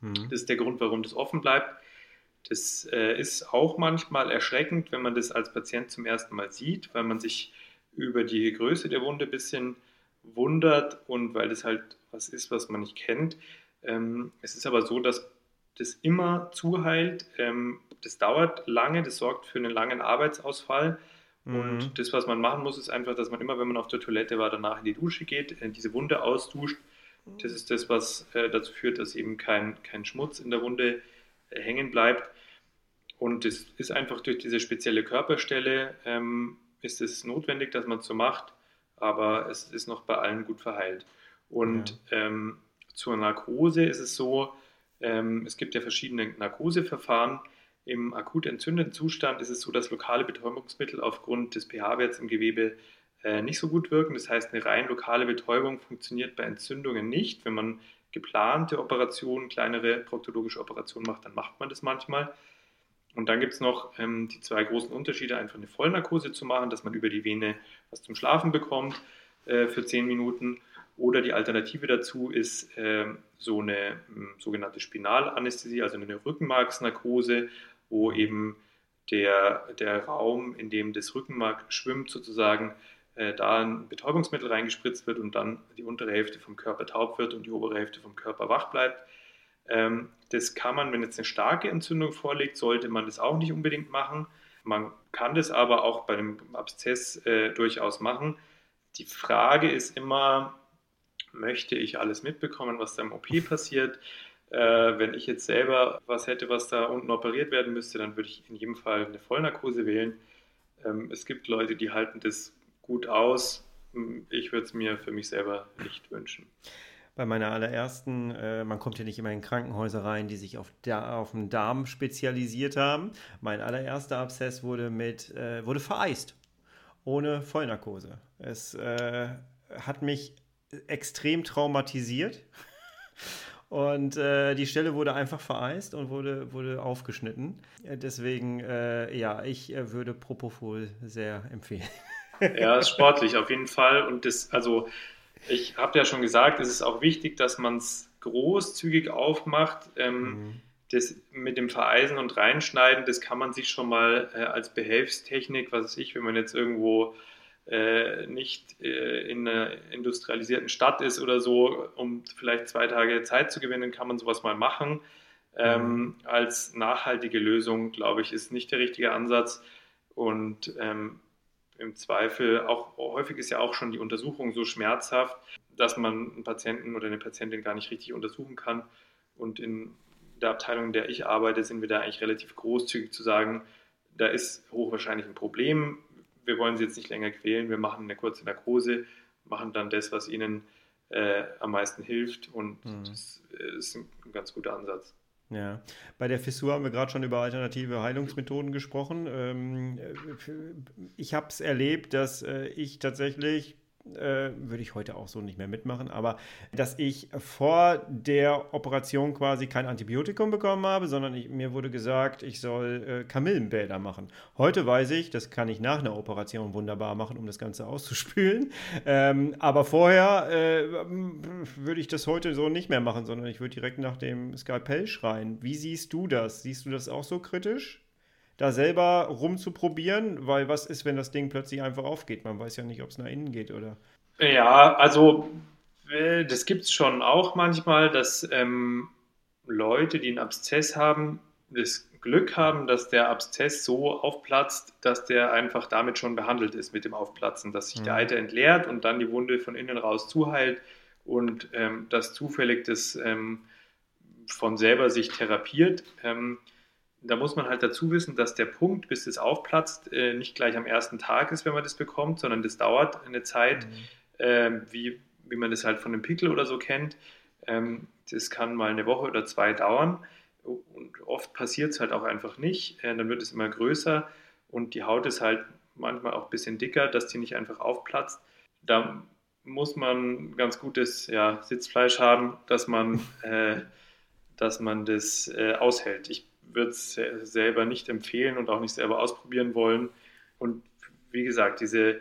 Mhm. Das ist der Grund, warum das offen bleibt. Das äh, ist auch manchmal erschreckend, wenn man das als Patient zum ersten Mal sieht, weil man sich über die Größe der Wunde ein bisschen wundert und weil das halt was ist, was man nicht kennt. Ähm, es ist aber so, dass das immer zuheilt. Ähm, das dauert lange, das sorgt für einen langen Arbeitsausfall. Mhm. Und das, was man machen muss, ist einfach, dass man immer, wenn man auf der Toilette war, danach in die Dusche geht, äh, diese Wunde ausduscht. Das ist das, was äh, dazu führt, dass eben kein, kein Schmutz in der Wunde äh, hängen bleibt. Und es ist einfach durch diese spezielle Körperstelle, ähm, ist es notwendig, dass man es so macht, aber es ist noch bei allen gut verheilt. Und ja. ähm, zur Narkose ist es so, ähm, es gibt ja verschiedene Narkoseverfahren. Im akut entzündeten Zustand ist es so, dass lokale Betäubungsmittel aufgrund des pH-Werts im Gewebe äh, nicht so gut wirken. Das heißt, eine rein lokale Betäubung funktioniert bei Entzündungen nicht. Wenn man geplante Operationen, kleinere proktologische Operationen macht, dann macht man das manchmal. Und dann gibt es noch ähm, die zwei großen Unterschiede, einfach eine Vollnarkose zu machen, dass man über die Vene was zum Schlafen bekommt äh, für 10 Minuten oder die Alternative dazu ist äh, so eine äh, sogenannte Spinalanästhesie, also eine Rückenmarksnarkose, wo eben der, der Raum, in dem das Rückenmark schwimmt, sozusagen, äh, da ein Betäubungsmittel reingespritzt wird und dann die untere Hälfte vom Körper taub wird und die obere Hälfte vom Körper wach bleibt. Ähm, das kann man, wenn jetzt eine starke Entzündung vorliegt, sollte man das auch nicht unbedingt machen. Man kann das aber auch bei einem Abszess äh, durchaus machen. Die Frage ist immer, möchte ich alles mitbekommen, was da im OP passiert. Äh, wenn ich jetzt selber was hätte, was da unten operiert werden müsste, dann würde ich in jedem Fall eine Vollnarkose wählen. Ähm, es gibt Leute, die halten das gut aus. Ich würde es mir für mich selber nicht wünschen. Bei meiner allerersten, äh, man kommt ja nicht immer in Krankenhäuser rein, die sich auf, da, auf den Darm spezialisiert haben. Mein allererster Abszess wurde mit, äh, wurde vereist. Ohne Vollnarkose. Es äh, hat mich extrem traumatisiert. (laughs) Und äh, die Stelle wurde einfach vereist und wurde, wurde aufgeschnitten. Äh, deswegen, äh, ja, ich äh, würde Propofol sehr empfehlen. Ja, ist sportlich auf jeden Fall. Und das, also, ich habe ja schon gesagt, es ist auch wichtig, dass man es großzügig aufmacht. Ähm, mhm. Das mit dem Vereisen und Reinschneiden, das kann man sich schon mal äh, als Behelfstechnik, was weiß ich, wenn man jetzt irgendwo äh, nicht äh, in einer industrialisierten Stadt ist oder so, um vielleicht zwei Tage Zeit zu gewinnen, kann man sowas mal machen. Ähm, mhm. als nachhaltige Lösung, glaube ich, ist nicht der richtige Ansatz. Und ähm, im Zweifel auch häufig ist ja auch schon die Untersuchung so schmerzhaft, dass man einen Patienten oder eine Patientin gar nicht richtig untersuchen kann. Und in der Abteilung, in der ich arbeite, sind wir da eigentlich relativ großzügig zu sagen, da ist hochwahrscheinlich ein Problem wir wollen sie jetzt nicht länger quälen, wir machen eine kurze Narkose, machen dann das, was ihnen äh, am meisten hilft und mhm. das ist ein, ein ganz guter Ansatz. Ja, bei der Fissur haben wir gerade schon über alternative Heilungsmethoden gesprochen. Ähm, ich habe es erlebt, dass äh, ich tatsächlich äh, würde ich heute auch so nicht mehr mitmachen, aber dass ich vor der Operation quasi kein Antibiotikum bekommen habe, sondern ich, mir wurde gesagt, ich soll äh, Kamillenbäder machen. Heute weiß ich, das kann ich nach einer Operation wunderbar machen, um das Ganze (laughs) auszuspülen. Ähm, aber vorher äh, würde ich das heute so nicht mehr machen, sondern ich würde direkt nach dem Skalpell schreien. Wie siehst du das? Siehst du das auch so kritisch? da selber rumzuprobieren, weil was ist, wenn das Ding plötzlich einfach aufgeht? Man weiß ja nicht, ob es nach innen geht oder. Ja, also äh, das gibt es schon auch manchmal, dass ähm, Leute, die einen Abszess haben, das Glück haben, dass der Abszess so aufplatzt, dass der einfach damit schon behandelt ist mit dem Aufplatzen, dass sich mhm. der Eiter entleert und dann die Wunde von innen raus zuheilt und ähm, dass zufällig das ähm, von selber sich therapiert. Ähm, da muss man halt dazu wissen, dass der Punkt, bis es aufplatzt, äh, nicht gleich am ersten Tag ist, wenn man das bekommt, sondern das dauert eine Zeit, mhm. Äh, wie, wie man das halt von einem Pickel oder so kennt. Ähm, das kann mal eine Woche oder zwei dauern und oft passiert es halt auch einfach nicht. Äh, dann wird es immer größer und die Haut ist halt manchmal auch ein bisschen dicker, dass die nicht einfach aufplatzt. Da muss man ganz gutes ja, Sitzfleisch haben, dass man, (laughs) äh, dass man das äh, aushält. Ich würde es selber nicht empfehlen und auch nicht selber ausprobieren wollen. Und wie gesagt, diese,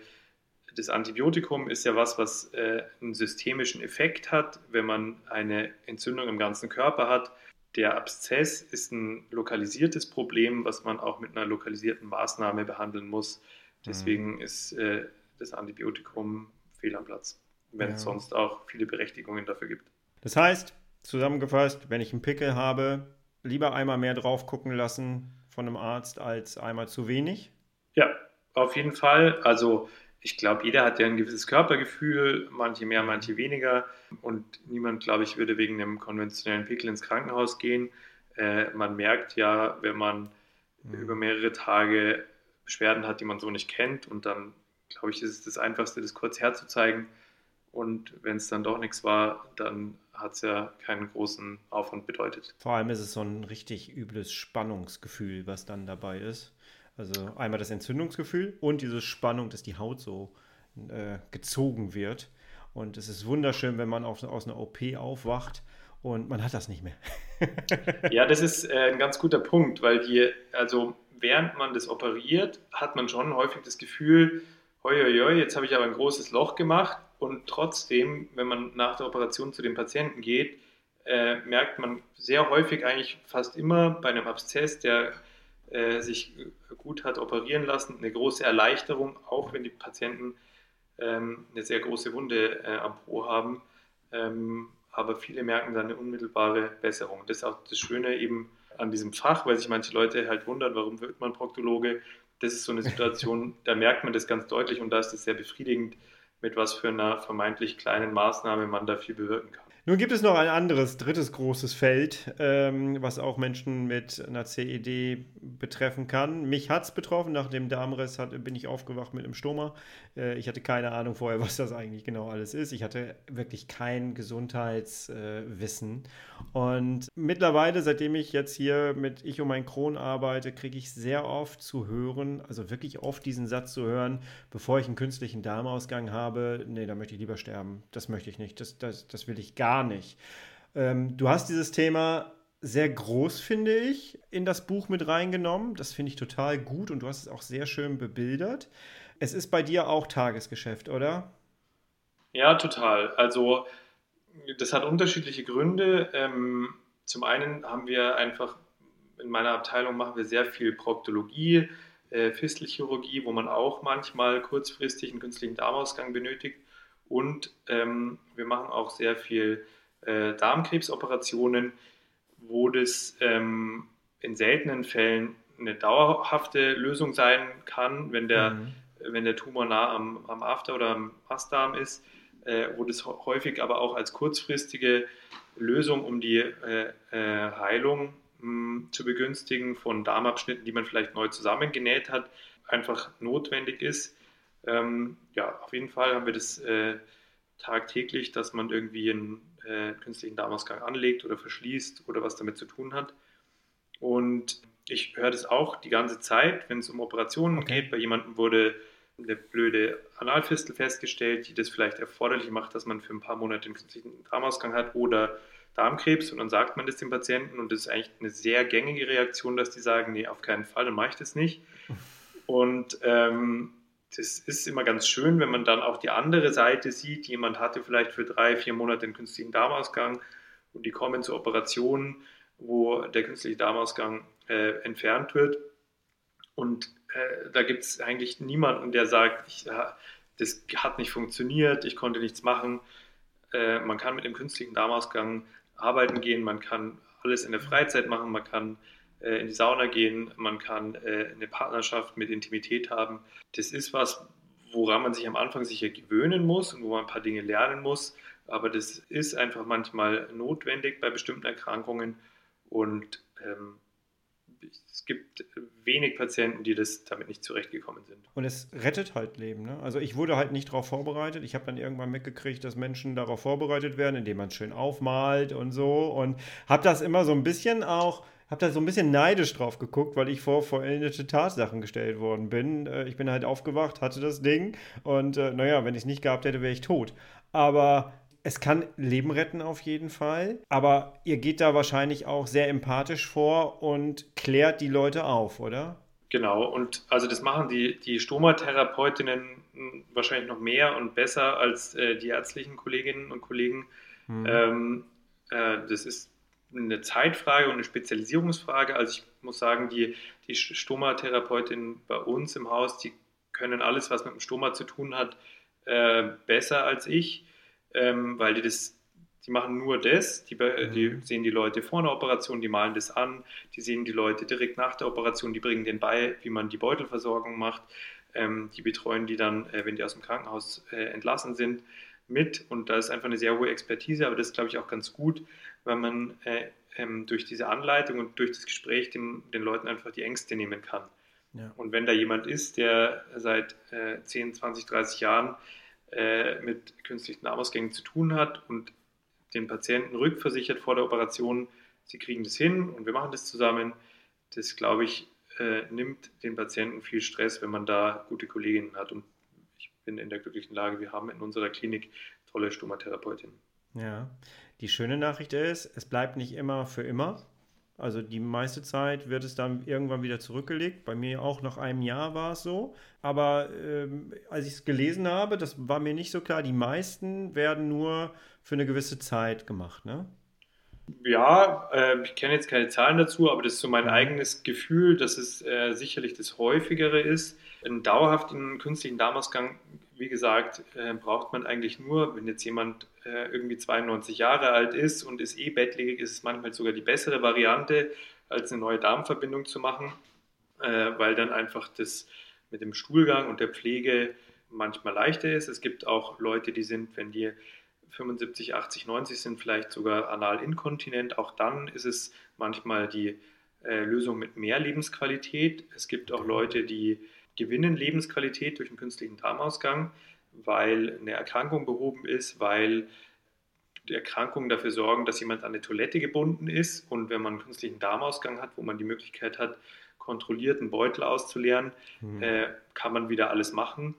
das Antibiotikum ist ja was, was äh, einen systemischen Effekt hat, wenn man eine Entzündung im ganzen Körper hat. Der Abszess ist ein lokalisiertes Problem, was man auch mit einer lokalisierten Maßnahme behandeln muss. Deswegen mhm. ist äh, das Antibiotikum fehl am Platz, wenn ja. es sonst auch viele Berechtigungen dafür gibt. Das heißt, zusammengefasst, wenn ich einen Pickel habe, lieber einmal mehr drauf gucken lassen von einem Arzt als einmal zu wenig? Ja, auf jeden Fall. Also ich glaube, jeder hat ja ein gewisses Körpergefühl, manche mehr, manche weniger. Und niemand, glaube ich, würde wegen einem konventionellen Pickel ins Krankenhaus gehen. Äh, man merkt ja, wenn man mhm. über mehrere Tage Beschwerden hat, die man so nicht kennt. Und dann, glaube ich, ist es das Einfachste, das kurz herzuzeigen. Und wenn es dann doch nichts war, dann hat es ja keinen großen Aufwand bedeutet. Vor allem ist es so ein richtig übles Spannungsgefühl, was dann dabei ist. Also einmal das Entzündungsgefühl und diese Spannung, dass die Haut so äh, gezogen wird. Und es ist wunderschön, wenn man auf, aus einer OP aufwacht und man hat das nicht mehr. (laughs) ja, das ist äh, ein ganz guter Punkt, weil die, also während man das operiert, hat man schon häufig das Gefühl, hoi, hoi, hoi jetzt habe ich aber ein großes Loch gemacht und trotzdem, wenn man nach der Operation zu den Patienten geht, äh, merkt man sehr häufig eigentlich fast immer bei einem Abszess, der äh, sich gut hat operieren lassen, eine große Erleichterung, auch wenn die Patienten ähm, eine sehr große Wunde äh, am Po haben. Ähm, aber viele merken dann eine unmittelbare Besserung. Das ist auch das Schöne eben an diesem Fach, weil sich manche Leute halt wundern, warum wird man Proktologe. Das ist so eine Situation, (laughs) da merkt man das ganz deutlich und da ist es sehr befriedigend, mit was für einer vermeintlich kleinen Maßnahme man da viel bewirken kann. Nun gibt es noch ein anderes, drittes großes Feld, ähm, was auch Menschen mit einer CED betreffen kann. Mich hat es betroffen. Nach dem Darmriss hat, bin ich aufgewacht mit einem Stoma. Äh, ich hatte keine Ahnung vorher, (laughs) was das eigentlich genau alles ist. Ich hatte wirklich kein Gesundheitswissen. Äh, und mittlerweile, seitdem ich jetzt hier mit Ich und mein Kron arbeite, kriege ich sehr oft zu hören, also wirklich oft diesen Satz zu hören, bevor ich einen künstlichen Darmausgang habe, nee, da möchte ich lieber sterben. Das möchte ich nicht. Das, das, das will ich gar nicht. Ähm, du hast dieses Thema sehr groß, finde ich, in das Buch mit reingenommen. Das finde ich total gut und du hast es auch sehr schön bebildert. Es ist bei dir auch Tagesgeschäft, oder? Ja, total. Also das hat unterschiedliche Gründe. Ähm, zum einen haben wir einfach, in meiner Abteilung machen wir sehr viel Proktologie, äh, Fistelchirurgie, wo man auch manchmal kurzfristig einen künstlichen Darmausgang benötigt. Und ähm, wir machen auch sehr viel äh, Darmkrebsoperationen, wo das ähm, in seltenen Fällen eine dauerhafte Lösung sein kann, wenn der, mhm. wenn der Tumor nah am, am After- oder am Astdarm ist, äh, wo das häufig aber auch als kurzfristige Lösung, um die äh, äh, Heilung mh, hm, zu begünstigen von Darmabschnitten, die man vielleicht neu zusammengenäht hat, einfach notwendig ist. Ähm, ja, auf jeden Fall haben wir das äh, tagtäglich, dass man irgendwie einen äh, künstlichen Darmausgang anlegt oder verschließt oder was damit zu tun hat. Und ich höre das auch die ganze Zeit, wenn es um Operationen okay. geht. Bei jemandem wurde eine blöde Analfistel festgestellt, die das vielleicht erforderlich macht, dass man für ein paar Monate einen künstlichen Darmausgang hat oder Darmkrebs und dann sagt man das dem Patienten und das ist eigentlich eine sehr gängige Reaktion, dass die sagen, nee, auf keinen Fall, dann mache ich das nicht. (laughs) Und ähm, das ist immer ganz schön, wenn man dann auch die andere Seite sieht. Jemand hatte vielleicht für drei, vier Monate einen künstlichen Darmausgang und die kommen zur Operation, wo der künstliche Darmausgang äh, entfernt wird. Und äh, da gibt es eigentlich niemanden, der sagt, ich, das hat nicht funktioniert, ich konnte nichts machen. Äh, man kann mit dem künstlichen Darmausgang arbeiten gehen, man kann alles in der Freizeit machen, man kann in die Sauna gehen, man kann äh, eine Partnerschaft mit Intimität haben. Das ist was, woran man sich am Anfang sicher gewöhnen muss und wo man ein paar Dinge lernen muss. Aber das ist einfach manchmal notwendig bei bestimmten Erkrankungen und ähm, es gibt wenig Patienten, die das damit nicht zurechtgekommen sind. Und es rettet halt Leben. Ne? Also ich wurde halt nicht darauf vorbereitet. Ich habe dann irgendwann mitgekriegt, dass Menschen darauf vorbereitet werden, indem man schön aufmalt und so. Und habe das immer so ein bisschen auch habe da so ein bisschen neidisch drauf geguckt, weil ich vor vollendete Tatsachen gestellt worden bin. Äh, ich bin halt aufgewacht, hatte das Ding und äh, naja, wenn ich es nicht gehabt hätte, wäre ich tot. Aber es kann Leben retten auf jeden Fall, aber ihr geht da wahrscheinlich auch sehr empathisch vor und klärt die Leute auf, oder? Genau, und also das machen die, die Stomatherapeutinnen wahrscheinlich noch mehr und besser als äh, die ärztlichen Kolleginnen und Kollegen. Hm. Ähm, äh, das ist eine Zeitfrage und eine Spezialisierungsfrage. Also ich muss sagen, die, die Stomatherapeutinnen bei uns im Haus, die können alles, was mit dem Stoma zu tun hat, äh, besser als ich ähm, weil die das, die machen nur das, die, mhm. die, sehen die Leute vor einer Operation, die malen das an, die sehen die Leute direkt nach der Operation, die bringen denen bei, wie man die Beutelversorgung macht, ähm, die betreuen die dann, äh, wenn die aus dem Krankenhaus äh, entlassen sind, mit und da ist einfach eine sehr hohe Expertise, aber das ist, glaube ich, auch ganz gut, weil man äh, ähm, durch diese Anleitung und durch das Gespräch den, den Leuten einfach die Ängste nehmen kann. Ja. Und wenn da jemand ist, der seit äh, 10, 20, 30 Jahren äh, mit künstlichen Darmausgängen zu tun hat und den Patienten rückversichert vor der Operation, sie kriegen das hin und wir machen das zusammen. Das, glaube ich, äh, nimmt den Patienten viel Stress, wenn man da gute Kolleginnen hat. Und ich bin in der glücklichen Lage, wir haben in unserer Klinik tolle Stomatherapeutinnen. Ja, die schöne Nachricht ist, es bleibt nicht immer für immer. Also die meiste Zeit wird es dann irgendwann wieder zurückgelegt. Bei mir auch nach einem Jahr war es so. Aber ähm, als ich es gelesen habe, das war mir nicht so klar, die meisten werden nur für eine gewisse Zeit gemacht, ne? Ja, äh, ich kenne jetzt keine Zahlen dazu, aber das ist so mein eigenes Gefühl, dass es äh, sicherlich das häufigere ist. Einen dauerhaften künstlichen Darmausgang, wie gesagt, äh, braucht man eigentlich nur, wenn jetzt jemand äh, irgendwie 92 Jahre alt ist und ist eh bettlägerig, ist es manchmal sogar die bessere Variante, als eine neue Darmverbindung zu machen, äh, weil dann einfach das mit dem Stuhlgang und der Pflege manchmal leichter ist. Es gibt auch Leute, die sind, wenn die 75, 80, 90 sind, vielleicht sogar anal inkontinent. Auch dann ist es manchmal die äh, Lösung mit mehr Lebensqualität. Es gibt auch Leute, die gewinnen Lebensqualität durch einen künstlichen Darmausgang, weil eine Erkrankung behoben ist, weil die Erkrankungen dafür sorgen, dass jemand an eine Toilette gebunden ist. Und wenn man einen künstlichen Darmausgang hat, wo man die Möglichkeit hat, kontrolliert einen Beutel auszuleeren, mhm. äh, kann man wieder alles machen.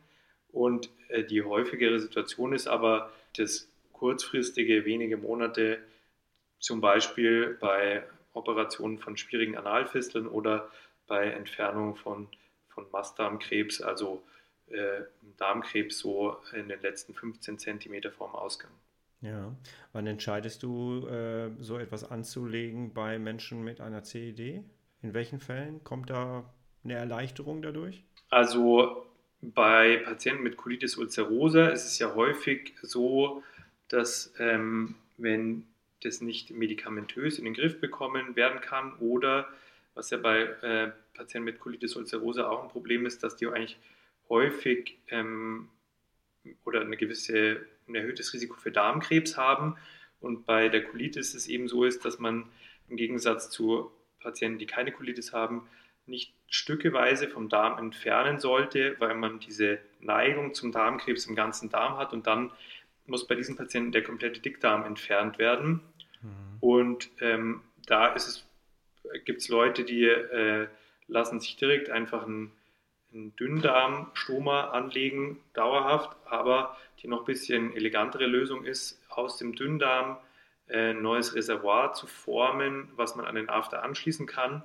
Und äh, die häufigere Situation ist aber, dass kurzfristige, wenige Monate, zum Beispiel bei Operationen von schwierigen Analfisteln oder bei Entfernung von, von Mastdarmkrebs, also äh, Darmkrebs, so in den letzten 15 Zentimeter vorm Ausgang. Ja, wann entscheidest du, äh, so etwas anzulegen bei Menschen mit einer CED? In welchen Fällen kommt da eine Erleichterung dadurch? Also bei Patienten mit Colitis ulcerosa ist es ja häufig so, dass ähm, wenn das nicht medikamentös in den Griff bekommen werden kann oder was ja bei äh, Patienten mit Colitis ulcerosa auch ein Problem ist, dass die eigentlich häufig ähm, oder eine gewisse, ein erhöhtes Risiko für Darmkrebs haben. Und bei der Colitis es eben so ist, dass man im Gegensatz zu Patienten, die keine Colitis haben, nicht stückeweise vom Darm entfernen sollte, weil man diese Neigung zum Darmkrebs im ganzen Darm hat und dann muss bei diesen Patienten der komplette Dickdarm entfernt werden. Mhm. Und ähm, da gibt es Leute, die äh, lassen sich direkt einfach einen einen Dünndarmstoma anlegen, dauerhaft, aber die noch ein bisschen elegantere Lösung ist, aus dem Dünndarm ein äh, neues Reservoir zu formen, was man an den After anschließen kann.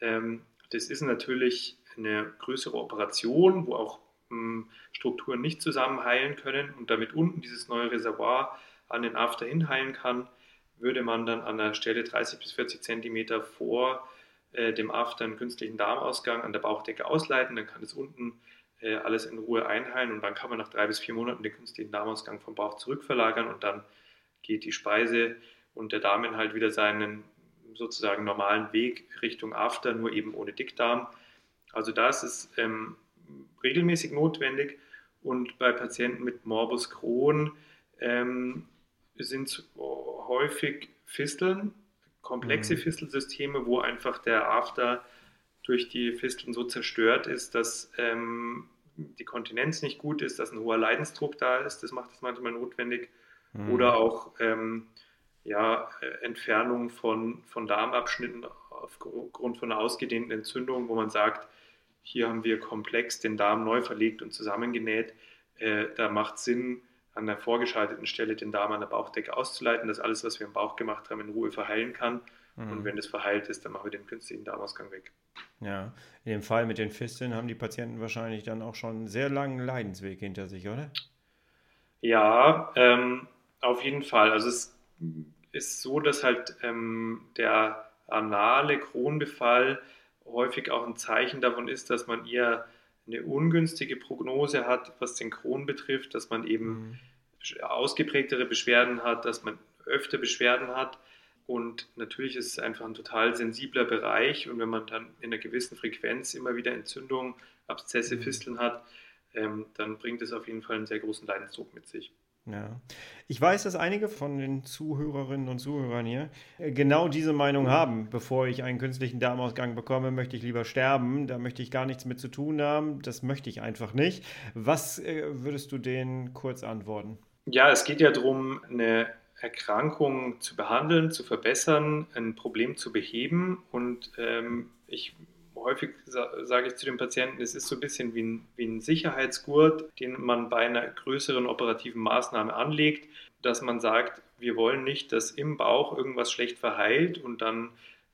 Ähm, das ist natürlich eine größere Operation, wo auch hm, Strukturen nicht zusammenheilen können und damit unten dieses neue Reservoir an den After hinheilen kann, würde man dann an der Stelle 30 bis 40 Zentimeter vor äh, dem After einen künstlichen Darmausgang an der Bauchdecke ausleiten. Dann kann es unten äh, alles in Ruhe einheilen und dann kann man nach drei bis vier Monaten den künstlichen Darmausgang vom Bauch zurückverlagern und dann geht die Speise und der Darminhalt wieder seinen sozusagen normalen Weg Richtung After, nur eben ohne Dickdarm. Also da ist es ähm, regelmäßig notwendig und bei Patienten mit Morbus Crohn ähm, sind es häufig Fisteln, komplexe mhm. Fistelsysteme, wo einfach der After durch die Fisteln so zerstört ist, dass ähm, die Kontinenz nicht gut ist, dass ein hoher Leidensdruck da ist. Das macht es manchmal notwendig. Mhm. Oder auch ähm, ja, äh, Entfernung von, von Darmabschnitten aufgrund von einer ausgedehnten Entzündung, wo man sagt, hier haben wir komplex den Darm neu verlegt und zusammengenäht. Äh, da macht es Sinn, an der vorgeschalteten Stelle den Darm an der Bauchdecke auszuleiten, dass alles, was wir im Bauch gemacht haben, in Ruhe verheilen kann. Mhm. Und wenn das verheilt ist, dann machen wir den künstlichen Darmausgang weg. Ja, in dem Fall mit den Fisteln haben die Patienten wahrscheinlich dann auch schon einen sehr langen Leidensweg hinter sich, oder? Ja, ähm, auf jeden Fall. Also es ist so, dass halt ähm, der anale Kronbefall häufig auch ein Zeichen davon ist, dass man eher eine ungünstige Prognose hat, was den Kron betrifft, dass man eben mhm. Ausgeprägtere Beschwerden hat, dass man öfter Beschwerden hat. Und natürlich ist es einfach ein total sensibler Bereich. Und wenn man dann in einer gewissen Frequenz immer wieder Entzündungen, Abszesse, mhm. Fisteln hat, ähm, dann bringt es auf jeden Fall einen sehr großen Leidensdruck mit sich. Ja. Ich weiß, dass einige von den Zuhörerinnen und Zuhörern hier äh, genau diese Meinung haben. Bevor ich einen künstlichen Darmausgang bekomme, möchte ich lieber sterben. Da möchte ich gar nichts mit zu tun haben. Das möchte ich einfach nicht. Was äh, würdest du denen kurz antworten? Ja, es geht ja darum, eine Erkrankung zu behandeln, zu verbessern, ein Problem zu beheben. Und ähm, ich häufig sage ich zu den Patienten, es ist so ein bisschen wie ein, wie ein Sicherheitsgurt, den man bei einer größeren operativen Maßnahme anlegt, dass man sagt, wir wollen nicht, dass im Bauch irgendwas schlecht verheilt und dann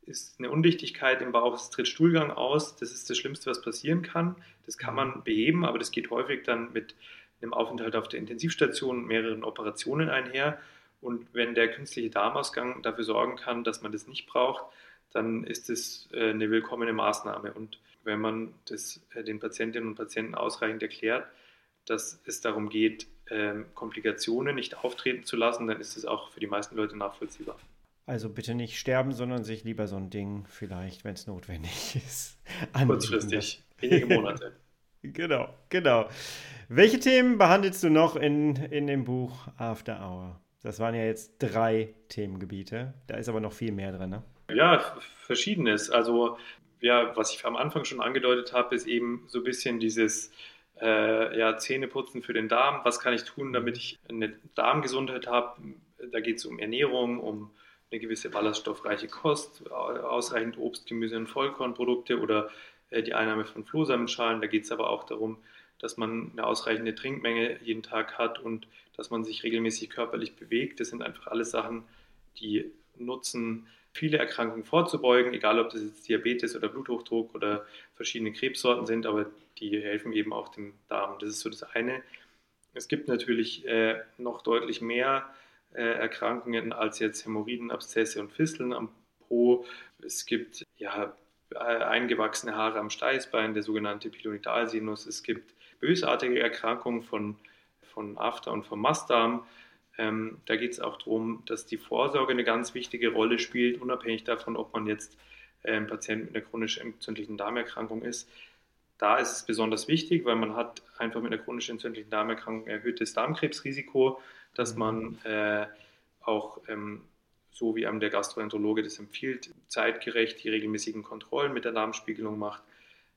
ist eine Undichtigkeit im Bauch, es tritt Stuhlgang aus. Das ist das Schlimmste, was passieren kann. Das kann man beheben, aber das geht häufig dann mit einem Aufenthalt auf der Intensivstation und mehreren Operationen einher. Und wenn der künstliche Darmausgang dafür sorgen kann, dass man das nicht braucht, dann ist es äh, eine willkommene Maßnahme. Und wenn man das äh, den Patientinnen und Patienten ausreichend erklärt, dass es darum geht, ähm, Komplikationen nicht auftreten zu lassen, dann ist es auch für die meisten Leute nachvollziehbar. Also bitte nicht sterben, sondern sich lieber so ein Ding vielleicht, wenn es notwendig (laughs) ist. Kurzfristig, wenige Monate. (laughs) genau, genau. Welche Themen behandelst du noch in, in dem Buch After Hour? Das waren ja jetzt drei Themengebiete. Da ist aber noch viel mehr drin, ne? Ja, verschiedenes. Also, ja, was ich am Anfang schon angedeutet habe, ist eben so ein bisschen dieses äh, ja, Zähneputzen für den Darm. Was kann ich tun, damit ich eine Darmgesundheit habe? Da geht es um Ernährung, um eine gewisse ballaststoffreiche Kost, ausreichend Obst, Gemüse und Vollkornprodukte oder äh, die Einnahme von Flohsamenschalen. Da geht es aber auch darum, dass man eine ausreichende Trinkmenge jeden Tag hat und dass man sich regelmäßig körperlich bewegt. Das sind einfach alles Sachen, die nutzen, viele Erkrankungen vorzubeugen, egal ob das jetzt Diabetes oder Bluthochdruck oder verschiedene Krebssorten sind, aber die helfen eben auch dem Darm. Das ist so das eine. Es gibt natürlich äh, noch deutlich mehr äh, Erkrankungen als jetzt Hämorrhoiden, Abszesse und Fisteln am Po. Es gibt ja äh, eingewachsene Haare am Steißbein, der sogenannte Pilonidalsinus. Es gibt bösartige Erkrankungen von, von After und vom Mastdarm. Ähm, da geht es auch darum, dass die Vorsorge eine ganz wichtige Rolle spielt, unabhängig davon, ob man jetzt äh, ein Patient mit einer chronisch entzündlichen Darmerkrankung ist. Da ist es besonders wichtig, weil man hat einfach mit einer chronisch entzündlichen Darmerkrankung ein erhöhtes Darmkrebsrisiko, dass mhm. man äh, auch, ähm, so wie einem der Gastroenterologe das empfiehlt, zeitgerecht die regelmäßigen Kontrollen mit der Darmspiegelung macht.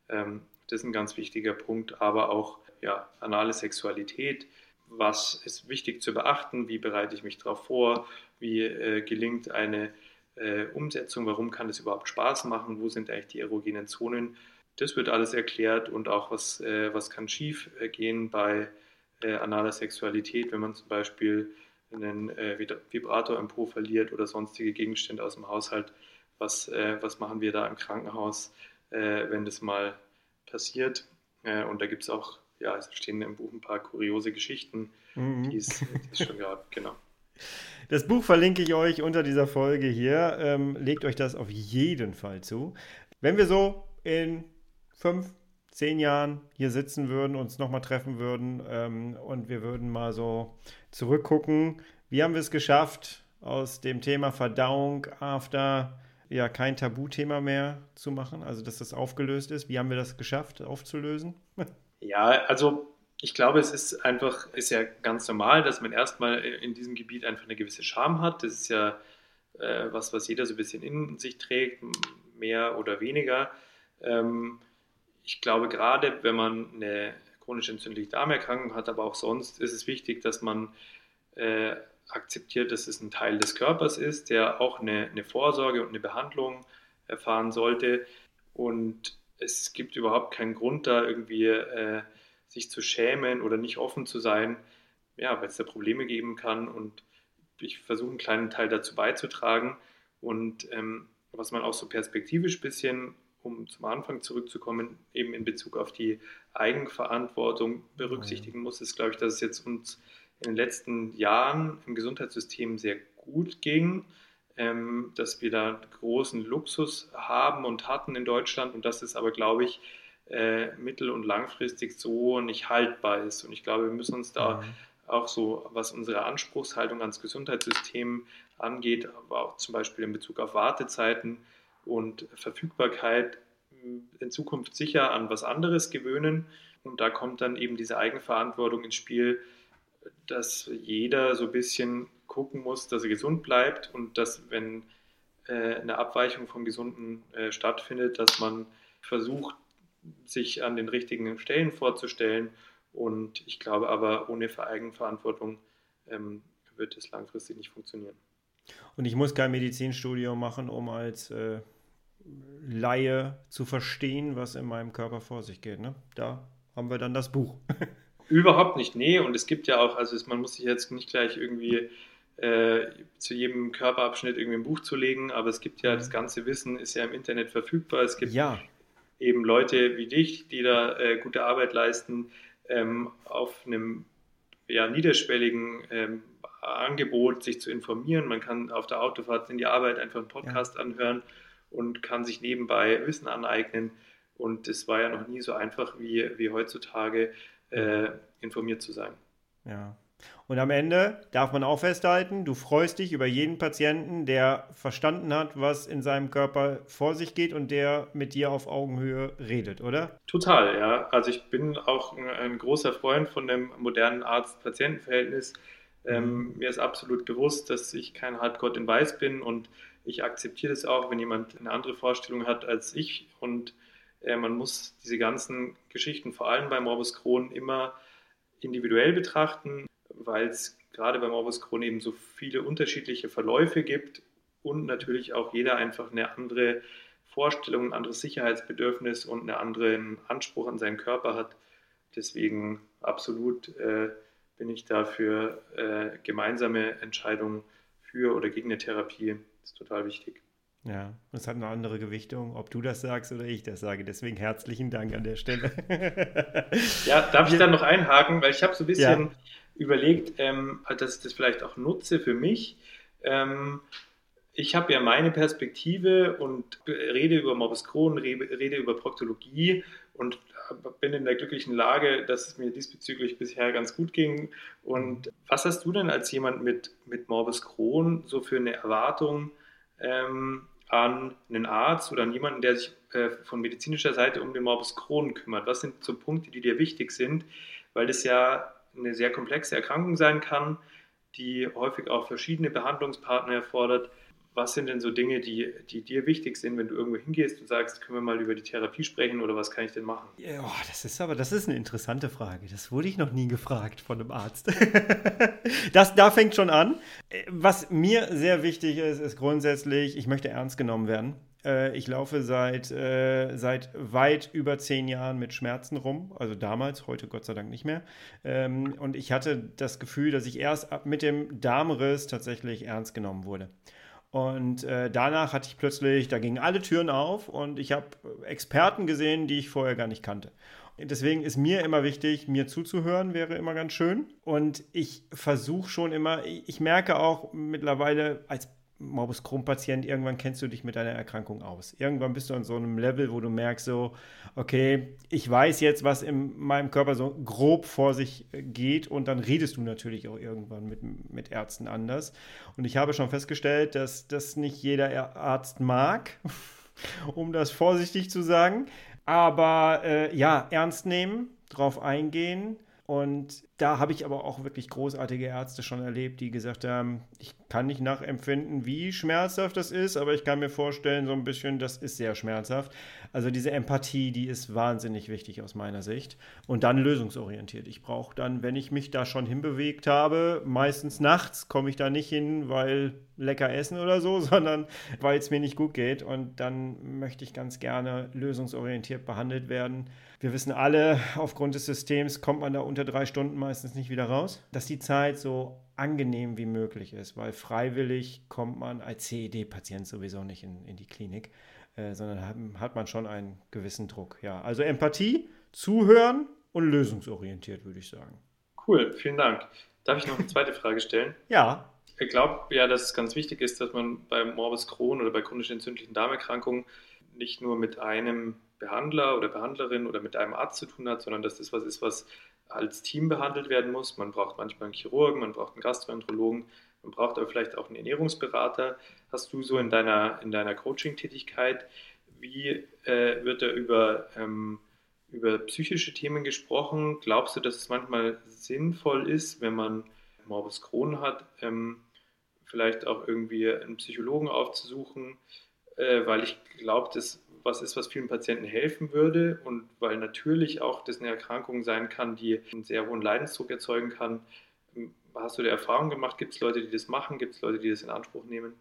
Ähm, das ist ein ganz wichtiger Punkt, aber auch ja, anale Sexualität. Was ist wichtig zu beachten, wie bereite ich mich darauf vor, wie äh, gelingt eine äh, Umsetzung, warum kann es überhaupt Spaß machen, wo sind eigentlich die erogenen Zonen. das wird alles erklärt und auch was, äh, was kann schief äh, gehen bei äh, analer Sexualität, wenn man zum Beispiel einen äh, Vibrator im Po verliert oder sonstige Gegenstände aus dem Haushalt. Was, was machen wir da im Krankenhaus, wenn das mal passiert? und da gibt es auch, ja, es stehen im Buch ein paar kuriose Geschichten, mhm. die es schon gab, genau. Das Buch verlinke ich euch unter dieser Folge hier. Ähm, legt euch das auf jeden Fall zu. Wenn wir so in fünf, zehn Jahren hier sitzen würden, uns nochmal treffen würden ähm, und wir würden mal so zurückgucken, wie haben wir es geschafft, aus dem Thema Verdauung, After, ja, kein Tabuthema mehr zu machen, also dass das aufgelöst ist. Wie haben wir das geschafft, aufzulösen? (laughs) ja, also ich glaube, es ist einfach, ist ja ganz normal, dass man erstmal in diesem Gebiet einfach eine gewisse Scham hat. Das ist ja äh, was, was jeder so ein bisschen in sich trägt, mehr oder weniger. Ähm, ich glaube, gerade wenn man eine chronisch entzündliche Darmerkrankung hat, aber auch sonst, ist es wichtig, dass man äh, akzeptiert, dass es ein Teil des Körpers ist, der auch eine, eine Vorsorge und eine Behandlung erfahren sollte. Und es gibt überhaupt keinen Grund, da irgendwie äh, sich zu schämen oder nicht offen zu sein, ja, weil es da Probleme geben kann. Und ich versuche einen kleinen Teil dazu beizutragen. Und ähm, was man auch so perspektivisch ein bisschen um zum Anfang zurückzukommen, eben in Bezug auf die Eigenverantwortung berücksichtigen muss, ist, glaube ich, dass es jetzt uns in den letzten Jahren im Gesundheitssystem sehr gut ging, ähm, dass wir da großen Luxus haben und hatten in Deutschland und dass es aber, glaube ich, äh, mittel- und langfristig so nicht haltbar ist. Und ich glaube, wir müssen uns da mhm. auch so, was unsere Anspruchshaltung ans Gesundheitssystem angeht, aber auch zum Beispiel in Bezug auf Wartezeiten, und Verfügbarkeit in Zukunft sicher an was anderes gewöhnen. Und da kommt dann eben diese Eigenverantwortung ins Spiel, dass jeder so ein bisschen gucken muss, dass er gesund bleibt und dass, wenn äh, eine Abweichung vom Gesunden äh, stattfindet, dass man versucht, sich an den richtigen Stellen vorzustellen. Und ich glaube aber, ohne Eigenverantwortung ähm, wird es langfristig nicht funktionieren. Und ich muss kein Medizinstudium machen, um als äh, Laie zu verstehen, was in meinem Körper vor sich geht. Ne? Da haben wir dann das Buch. (laughs) Überhaupt nicht, nee. Und es gibt ja auch, also man muss sich jetzt nicht gleich irgendwie äh, zu jedem Körperabschnitt irgendwie ein Buch zu legen, aber es gibt ja, das ganze Wissen ist ja im Internet verfügbar. Es gibt ja. eben Leute wie dich, die da äh, gute Arbeit leisten, ähm, auf einem ja, niederschwelligen ähm, Angebot sich zu informieren. Man kann auf der Autofahrt in die Arbeit einfach einen Podcast ja. anhören und kann sich nebenbei Wissen aneignen. Und es war ja noch nie so einfach wie, wie heutzutage äh, informiert zu sein. Ja. Und am Ende darf man auch festhalten, du freust dich über jeden Patienten, der verstanden hat, was in seinem Körper vor sich geht und der mit dir auf Augenhöhe redet, oder? Total, ja. Also ich bin auch ein, ein großer Freund von dem modernen Arzt-Patienten-Verhältnis. Ähm, mhm. mir ist absolut bewusst, dass ich kein Hardcore in Weiß bin und ich akzeptiere das auch, wenn jemand eine andere Vorstellung hat als ich. Und man muss diese ganzen Geschichten, vor allem bei Morbus Crohn, immer individuell betrachten, weil es gerade bei Morbus Crohn eben so viele unterschiedliche Verläufe gibt und natürlich auch jeder einfach eine andere Vorstellung, ein anderes Sicherheitsbedürfnis und einen anderen Anspruch an seinen Körper hat. Deswegen absolut äh, bin ich da für äh, gemeinsame Entscheidungen für oder gegen eine Therapie ist total wichtig. Ja, es hat eine andere Gewichtung, ob du das sagst oder ich das sage. Deswegen herzlichen Dank an der Stelle. ja, darf ich dann noch einhaken, weil ich habe so ein bisschen ja. überlegt, ähm, dass ich das vielleicht auch nutze für mich. Ähm, ich habe ja meine Perspektive und rede über Morbus Crohn, rede über Proktologie und bin in der glücklichen Lage, dass es mir diesbezüglich bisher ganz gut ging. Und was hast du denn als jemand mit, mit Morbus Crohn so für eine Erwartung ähm, an einen Arzt oder an jemanden, der sich äh, von medizinischer Seite um den Morbus Crohn kümmert? Was sind so Punkte, die dir wichtig sind? Weil das ja eine sehr komplexe Erkrankung sein kann, die häufig auch verschiedene Behandlungspartner erfordert was sind denn so Dinge, die, die dir wichtig sind, wenn du irgendwo hingehst und sagst, können wir mal über die Therapie sprechen oder was kann ich denn machen? Ja, oh, das ist aber, das ist eine interessante Frage. Das wurde ich noch nie gefragt von einem Arzt. (laughs) das, da fängt schon an. Was mir sehr wichtig ist, ist grundsätzlich, ich möchte ernst genommen werden. Äh, ich laufe seit, äh, seit weit über zehn Jahren mit Schmerzen rum, also damals, heute Gott sei Dank nicht mehr. Ähm, und ich hatte das Gefühl, dass ich erst mit dem Darmriss tatsächlich ernst genommen wurde. Und äh, danach hatte ich plötzlich, da gingen alle Türen auf und ich habe Experten gesehen, die ich vorher gar nicht kannte. Deswegen ist mir immer wichtig, mir zuzuhören, wäre immer ganz schön. Und ich versuche schon immer, ich merke auch mittlerweile als Morbus Crohn-Patient, irgendwann kennst du dich mit deiner Erkrankung aus. Irgendwann bist du an so einem Level, wo du merkst, so, okay, ich weiß jetzt, was in meinem Körper so grob vor sich geht und dann redest du natürlich auch irgendwann mit, mit Ärzten anders. Und ich habe schon festgestellt, dass das nicht jeder Arzt mag, (laughs) um das vorsichtig zu sagen. Aber äh, ja, ernst nehmen, drauf eingehen und da habe ich aber auch wirklich großartige Ärzte schon erlebt, die gesagt haben, ich kann nicht nachempfinden, wie schmerzhaft das ist, aber ich kann mir vorstellen, so ein bisschen, das ist sehr schmerzhaft. Also diese Empathie, die ist wahnsinnig wichtig aus meiner Sicht. Und dann lösungsorientiert. Ich brauche dann, wenn ich mich da schon hinbewegt habe, meistens nachts komme ich da nicht hin, weil lecker essen oder so, (laughs) sondern weil es mir nicht gut geht. Und dann möchte ich ganz gerne lösungsorientiert behandelt werden wir wissen alle, aufgrund des Systems kommt man da unter drei Stunden meistens nicht wieder raus. Dass die Zeit so angenehm wie möglich ist, weil freiwillig kommt man als CED-Patient sowieso nicht in, in die Klinik, äh, sondern hat, hat man schon einen gewissen Druck. Ja, also Empathie, zuhören und lösungsorientiert, würde ich sagen. Cool, vielen Dank. Darf ich noch eine zweite Frage stellen? (laughs) Ja. Ich glaube ja, dass es ganz wichtig ist, dass man bei Morbus Crohn oder bei chronisch entzündlichen Darmerkrankungen nicht nur mit einem Behandler oder Behandlerin oder mit einem Arzt zu tun hat, sondern dass das was ist, was als Team behandelt werden muss. Man braucht manchmal einen Chirurgen, man braucht einen Gastroenterologen, man braucht aber vielleicht auch einen Ernährungsberater. Hast du so in deiner, in deiner Coaching-Tätigkeit, wie äh, wird da über, ähm, über psychische Themen gesprochen? Glaubst du, dass es manchmal sinnvoll ist, wenn man Morbus Crohn hat, ähm, vielleicht auch irgendwie einen Psychologen aufzusuchen? Äh, weil ich glaube, dass was ist, was vielen Patienten helfen würde und weil natürlich auch das eine Erkrankung sein kann, die einen sehr hohen Leidensdruck erzeugen kann. Hast du die Erfahrung gemacht? Gibt es Leute, die das machen? Gibt es Leute, die das in Anspruch nehmen?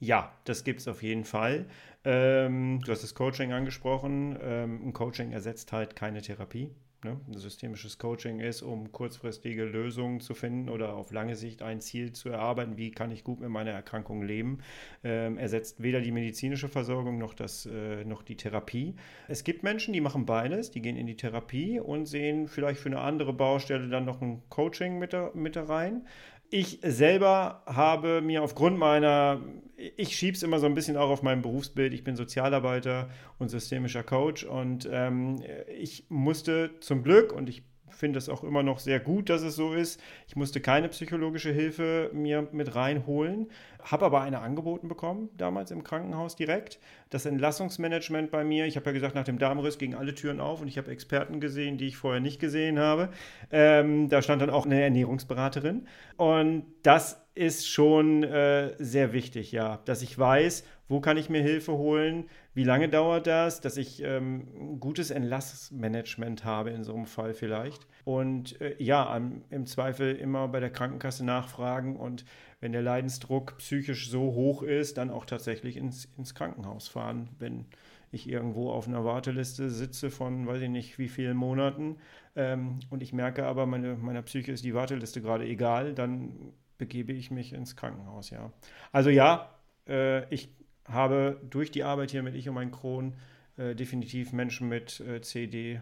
Ja, das gibt es auf jeden Fall. Ähm, du hast das Coaching angesprochen. Ähm, ein Coaching ersetzt halt keine Therapie ne, systemisches Coaching ist, um kurzfristige Lösungen zu finden oder auf lange Sicht ein Ziel zu erarbeiten, wie kann ich gut mit meiner Erkrankung leben, ähm, ersetzt weder die medizinische Versorgung noch, das, äh, noch die Therapie. Es gibt Menschen, die machen beides, die gehen in die Therapie und sehen vielleicht für eine andere Baustelle dann noch ein Coaching mit, da, mit da rein. Ich selber habe mir aufgrund meiner, ich schiebe es immer so ein bisschen auch auf mein Berufsbild, ich bin Sozialarbeiter und systemischer Coach und ähm, ich musste zum Glück, und ich finde es auch immer noch sehr gut, dass es so ist. Ich musste keine psychologische Hilfe mir mit reinholen, habe aber eine angeboten bekommen, damals im Krankenhaus direkt. Das Entlassungsmanagement bei mir, ich habe ja gesagt, nach dem Darmriss gingen alle Türen auf und ich habe Experten gesehen, die ich vorher nicht gesehen habe. Ähm, da stand dann auch eine Ernährungsberaterin. Und das ist schon äh, sehr wichtig, ja, dass ich weiß, wo kann ich mir Hilfe holen, wie lange dauert das, dass ich ähm, ein gutes Entlassmanagement habe in so einem Fall vielleicht. Und äh, ja, am, im Zweifel immer bei der Krankenkasse nachfragen und wenn der Leidensdruck psychisch so hoch ist, dann auch tatsächlich ins, ins Krankenhaus fahren, wenn ich irgendwo auf einer Warteliste sitze von weiß ich nicht wie vielen Monaten ähm, und ich merke aber, meine, meiner Psyche ist die Warteliste gerade egal, dann begebe ich mich ins Krankenhaus, ja. Also ja, äh, ich habe durch die Arbeit hier mit Ich und mein Kron äh, definitiv Menschen mit äh, CD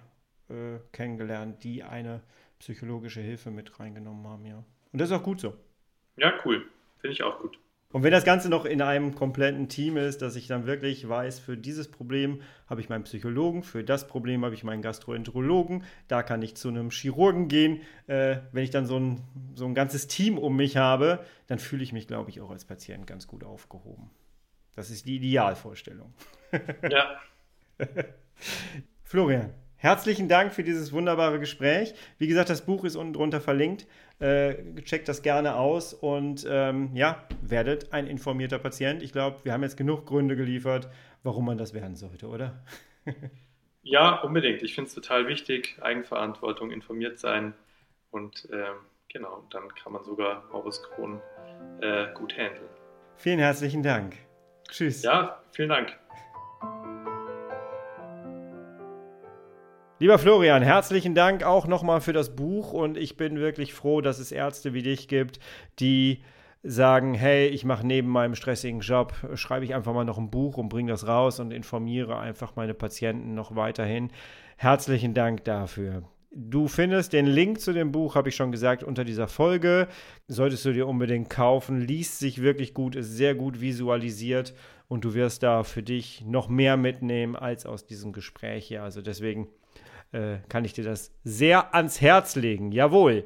äh, kennengelernt, die eine psychologische Hilfe mit reingenommen haben, ja. Und das ist auch gut so. Ja, cool. Finde ich auch gut. Und wenn das Ganze noch in einem kompletten Team ist, dass ich dann wirklich weiß, für dieses Problem habe ich meinen Psychologen, für das Problem habe ich meinen Gastroenterologen, da kann ich zu einem Chirurgen gehen. Äh, wenn ich dann so ein, so ein ganzes Team um mich habe, dann fühle ich mich, glaube ich, auch als Patient ganz gut aufgehoben. Das ist die Idealvorstellung. Ja. (laughs) Florian, herzlichen Dank für dieses wunderbare Gespräch. Wie gesagt, das Buch ist unten drunter verlinkt. Äh, checkt das gerne aus und ähm, ja, werdet ein informierter Patient. Ich glaube, wir haben jetzt genug Gründe geliefert, warum man das werden sollte, oder? (laughs) ja, unbedingt. Ich finde es total wichtig. Eigenverantwortung, informiert sein und ähm, genau, dann kann man sogar Morbus Crohn äh, gut handeln. Vielen herzlichen Dank. Tschüss. Ja, vielen Dank. Lieber Florian, herzlichen Dank auch nochmal für das Buch und ich bin wirklich froh, dass es Ärzte wie dich gibt, die sagen, hey, ich mache neben meinem stressigen Job, schreibe ich einfach mal noch ein Buch und bringe das raus und informiere einfach meine Patienten noch weiterhin. Herzlichen Dank dafür. Du findest den Link zu dem Buch, habe ich schon gesagt, unter dieser Folge. Solltest du dir unbedingt kaufen. Liest sich wirklich gut, ist sehr gut visualisiert und du wirst da für dich noch mehr mitnehmen als aus diesem Gespräch hier. Also deswegen äh, kann ich dir das sehr ans Herz legen. Jawohl.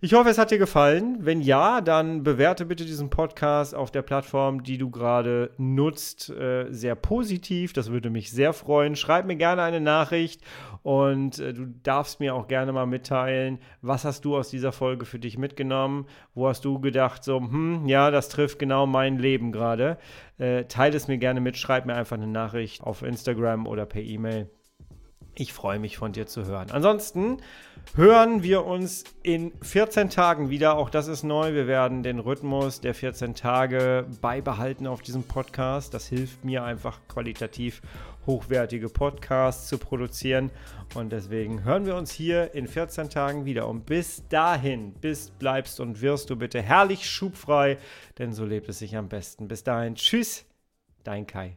Ich hoffe, es hat dir gefallen. Wenn ja, dann bewerte bitte diesen Podcast auf der Plattform, die du gerade nutzt, äh, sehr positiv. Das würde mich sehr freuen. Schreib mir gerne eine Nachricht und äh, du darfst mir auch gerne mal mitteilen, was hast du aus dieser Folge für dich mitgenommen? Wo hast du gedacht, so, hm, ja, das trifft genau mein Leben gerade? Äh, teile es mir gerne mit. Schreib mir einfach eine Nachricht auf Instagram oder per E-Mail. Ich freue mich von dir zu hören. Ansonsten hören wir uns in 14 Tagen wieder. Auch das ist neu. Wir werden den Rhythmus der 14 Tage beibehalten auf diesem Podcast. Das hilft mir einfach qualitativ hochwertige Podcasts zu produzieren. Und deswegen hören wir uns hier in 14 Tagen wieder. Und bis dahin, bist, bleibst und wirst du bitte herrlich schubfrei, denn so lebt es sich am besten. Bis dahin, tschüss, dein Kai.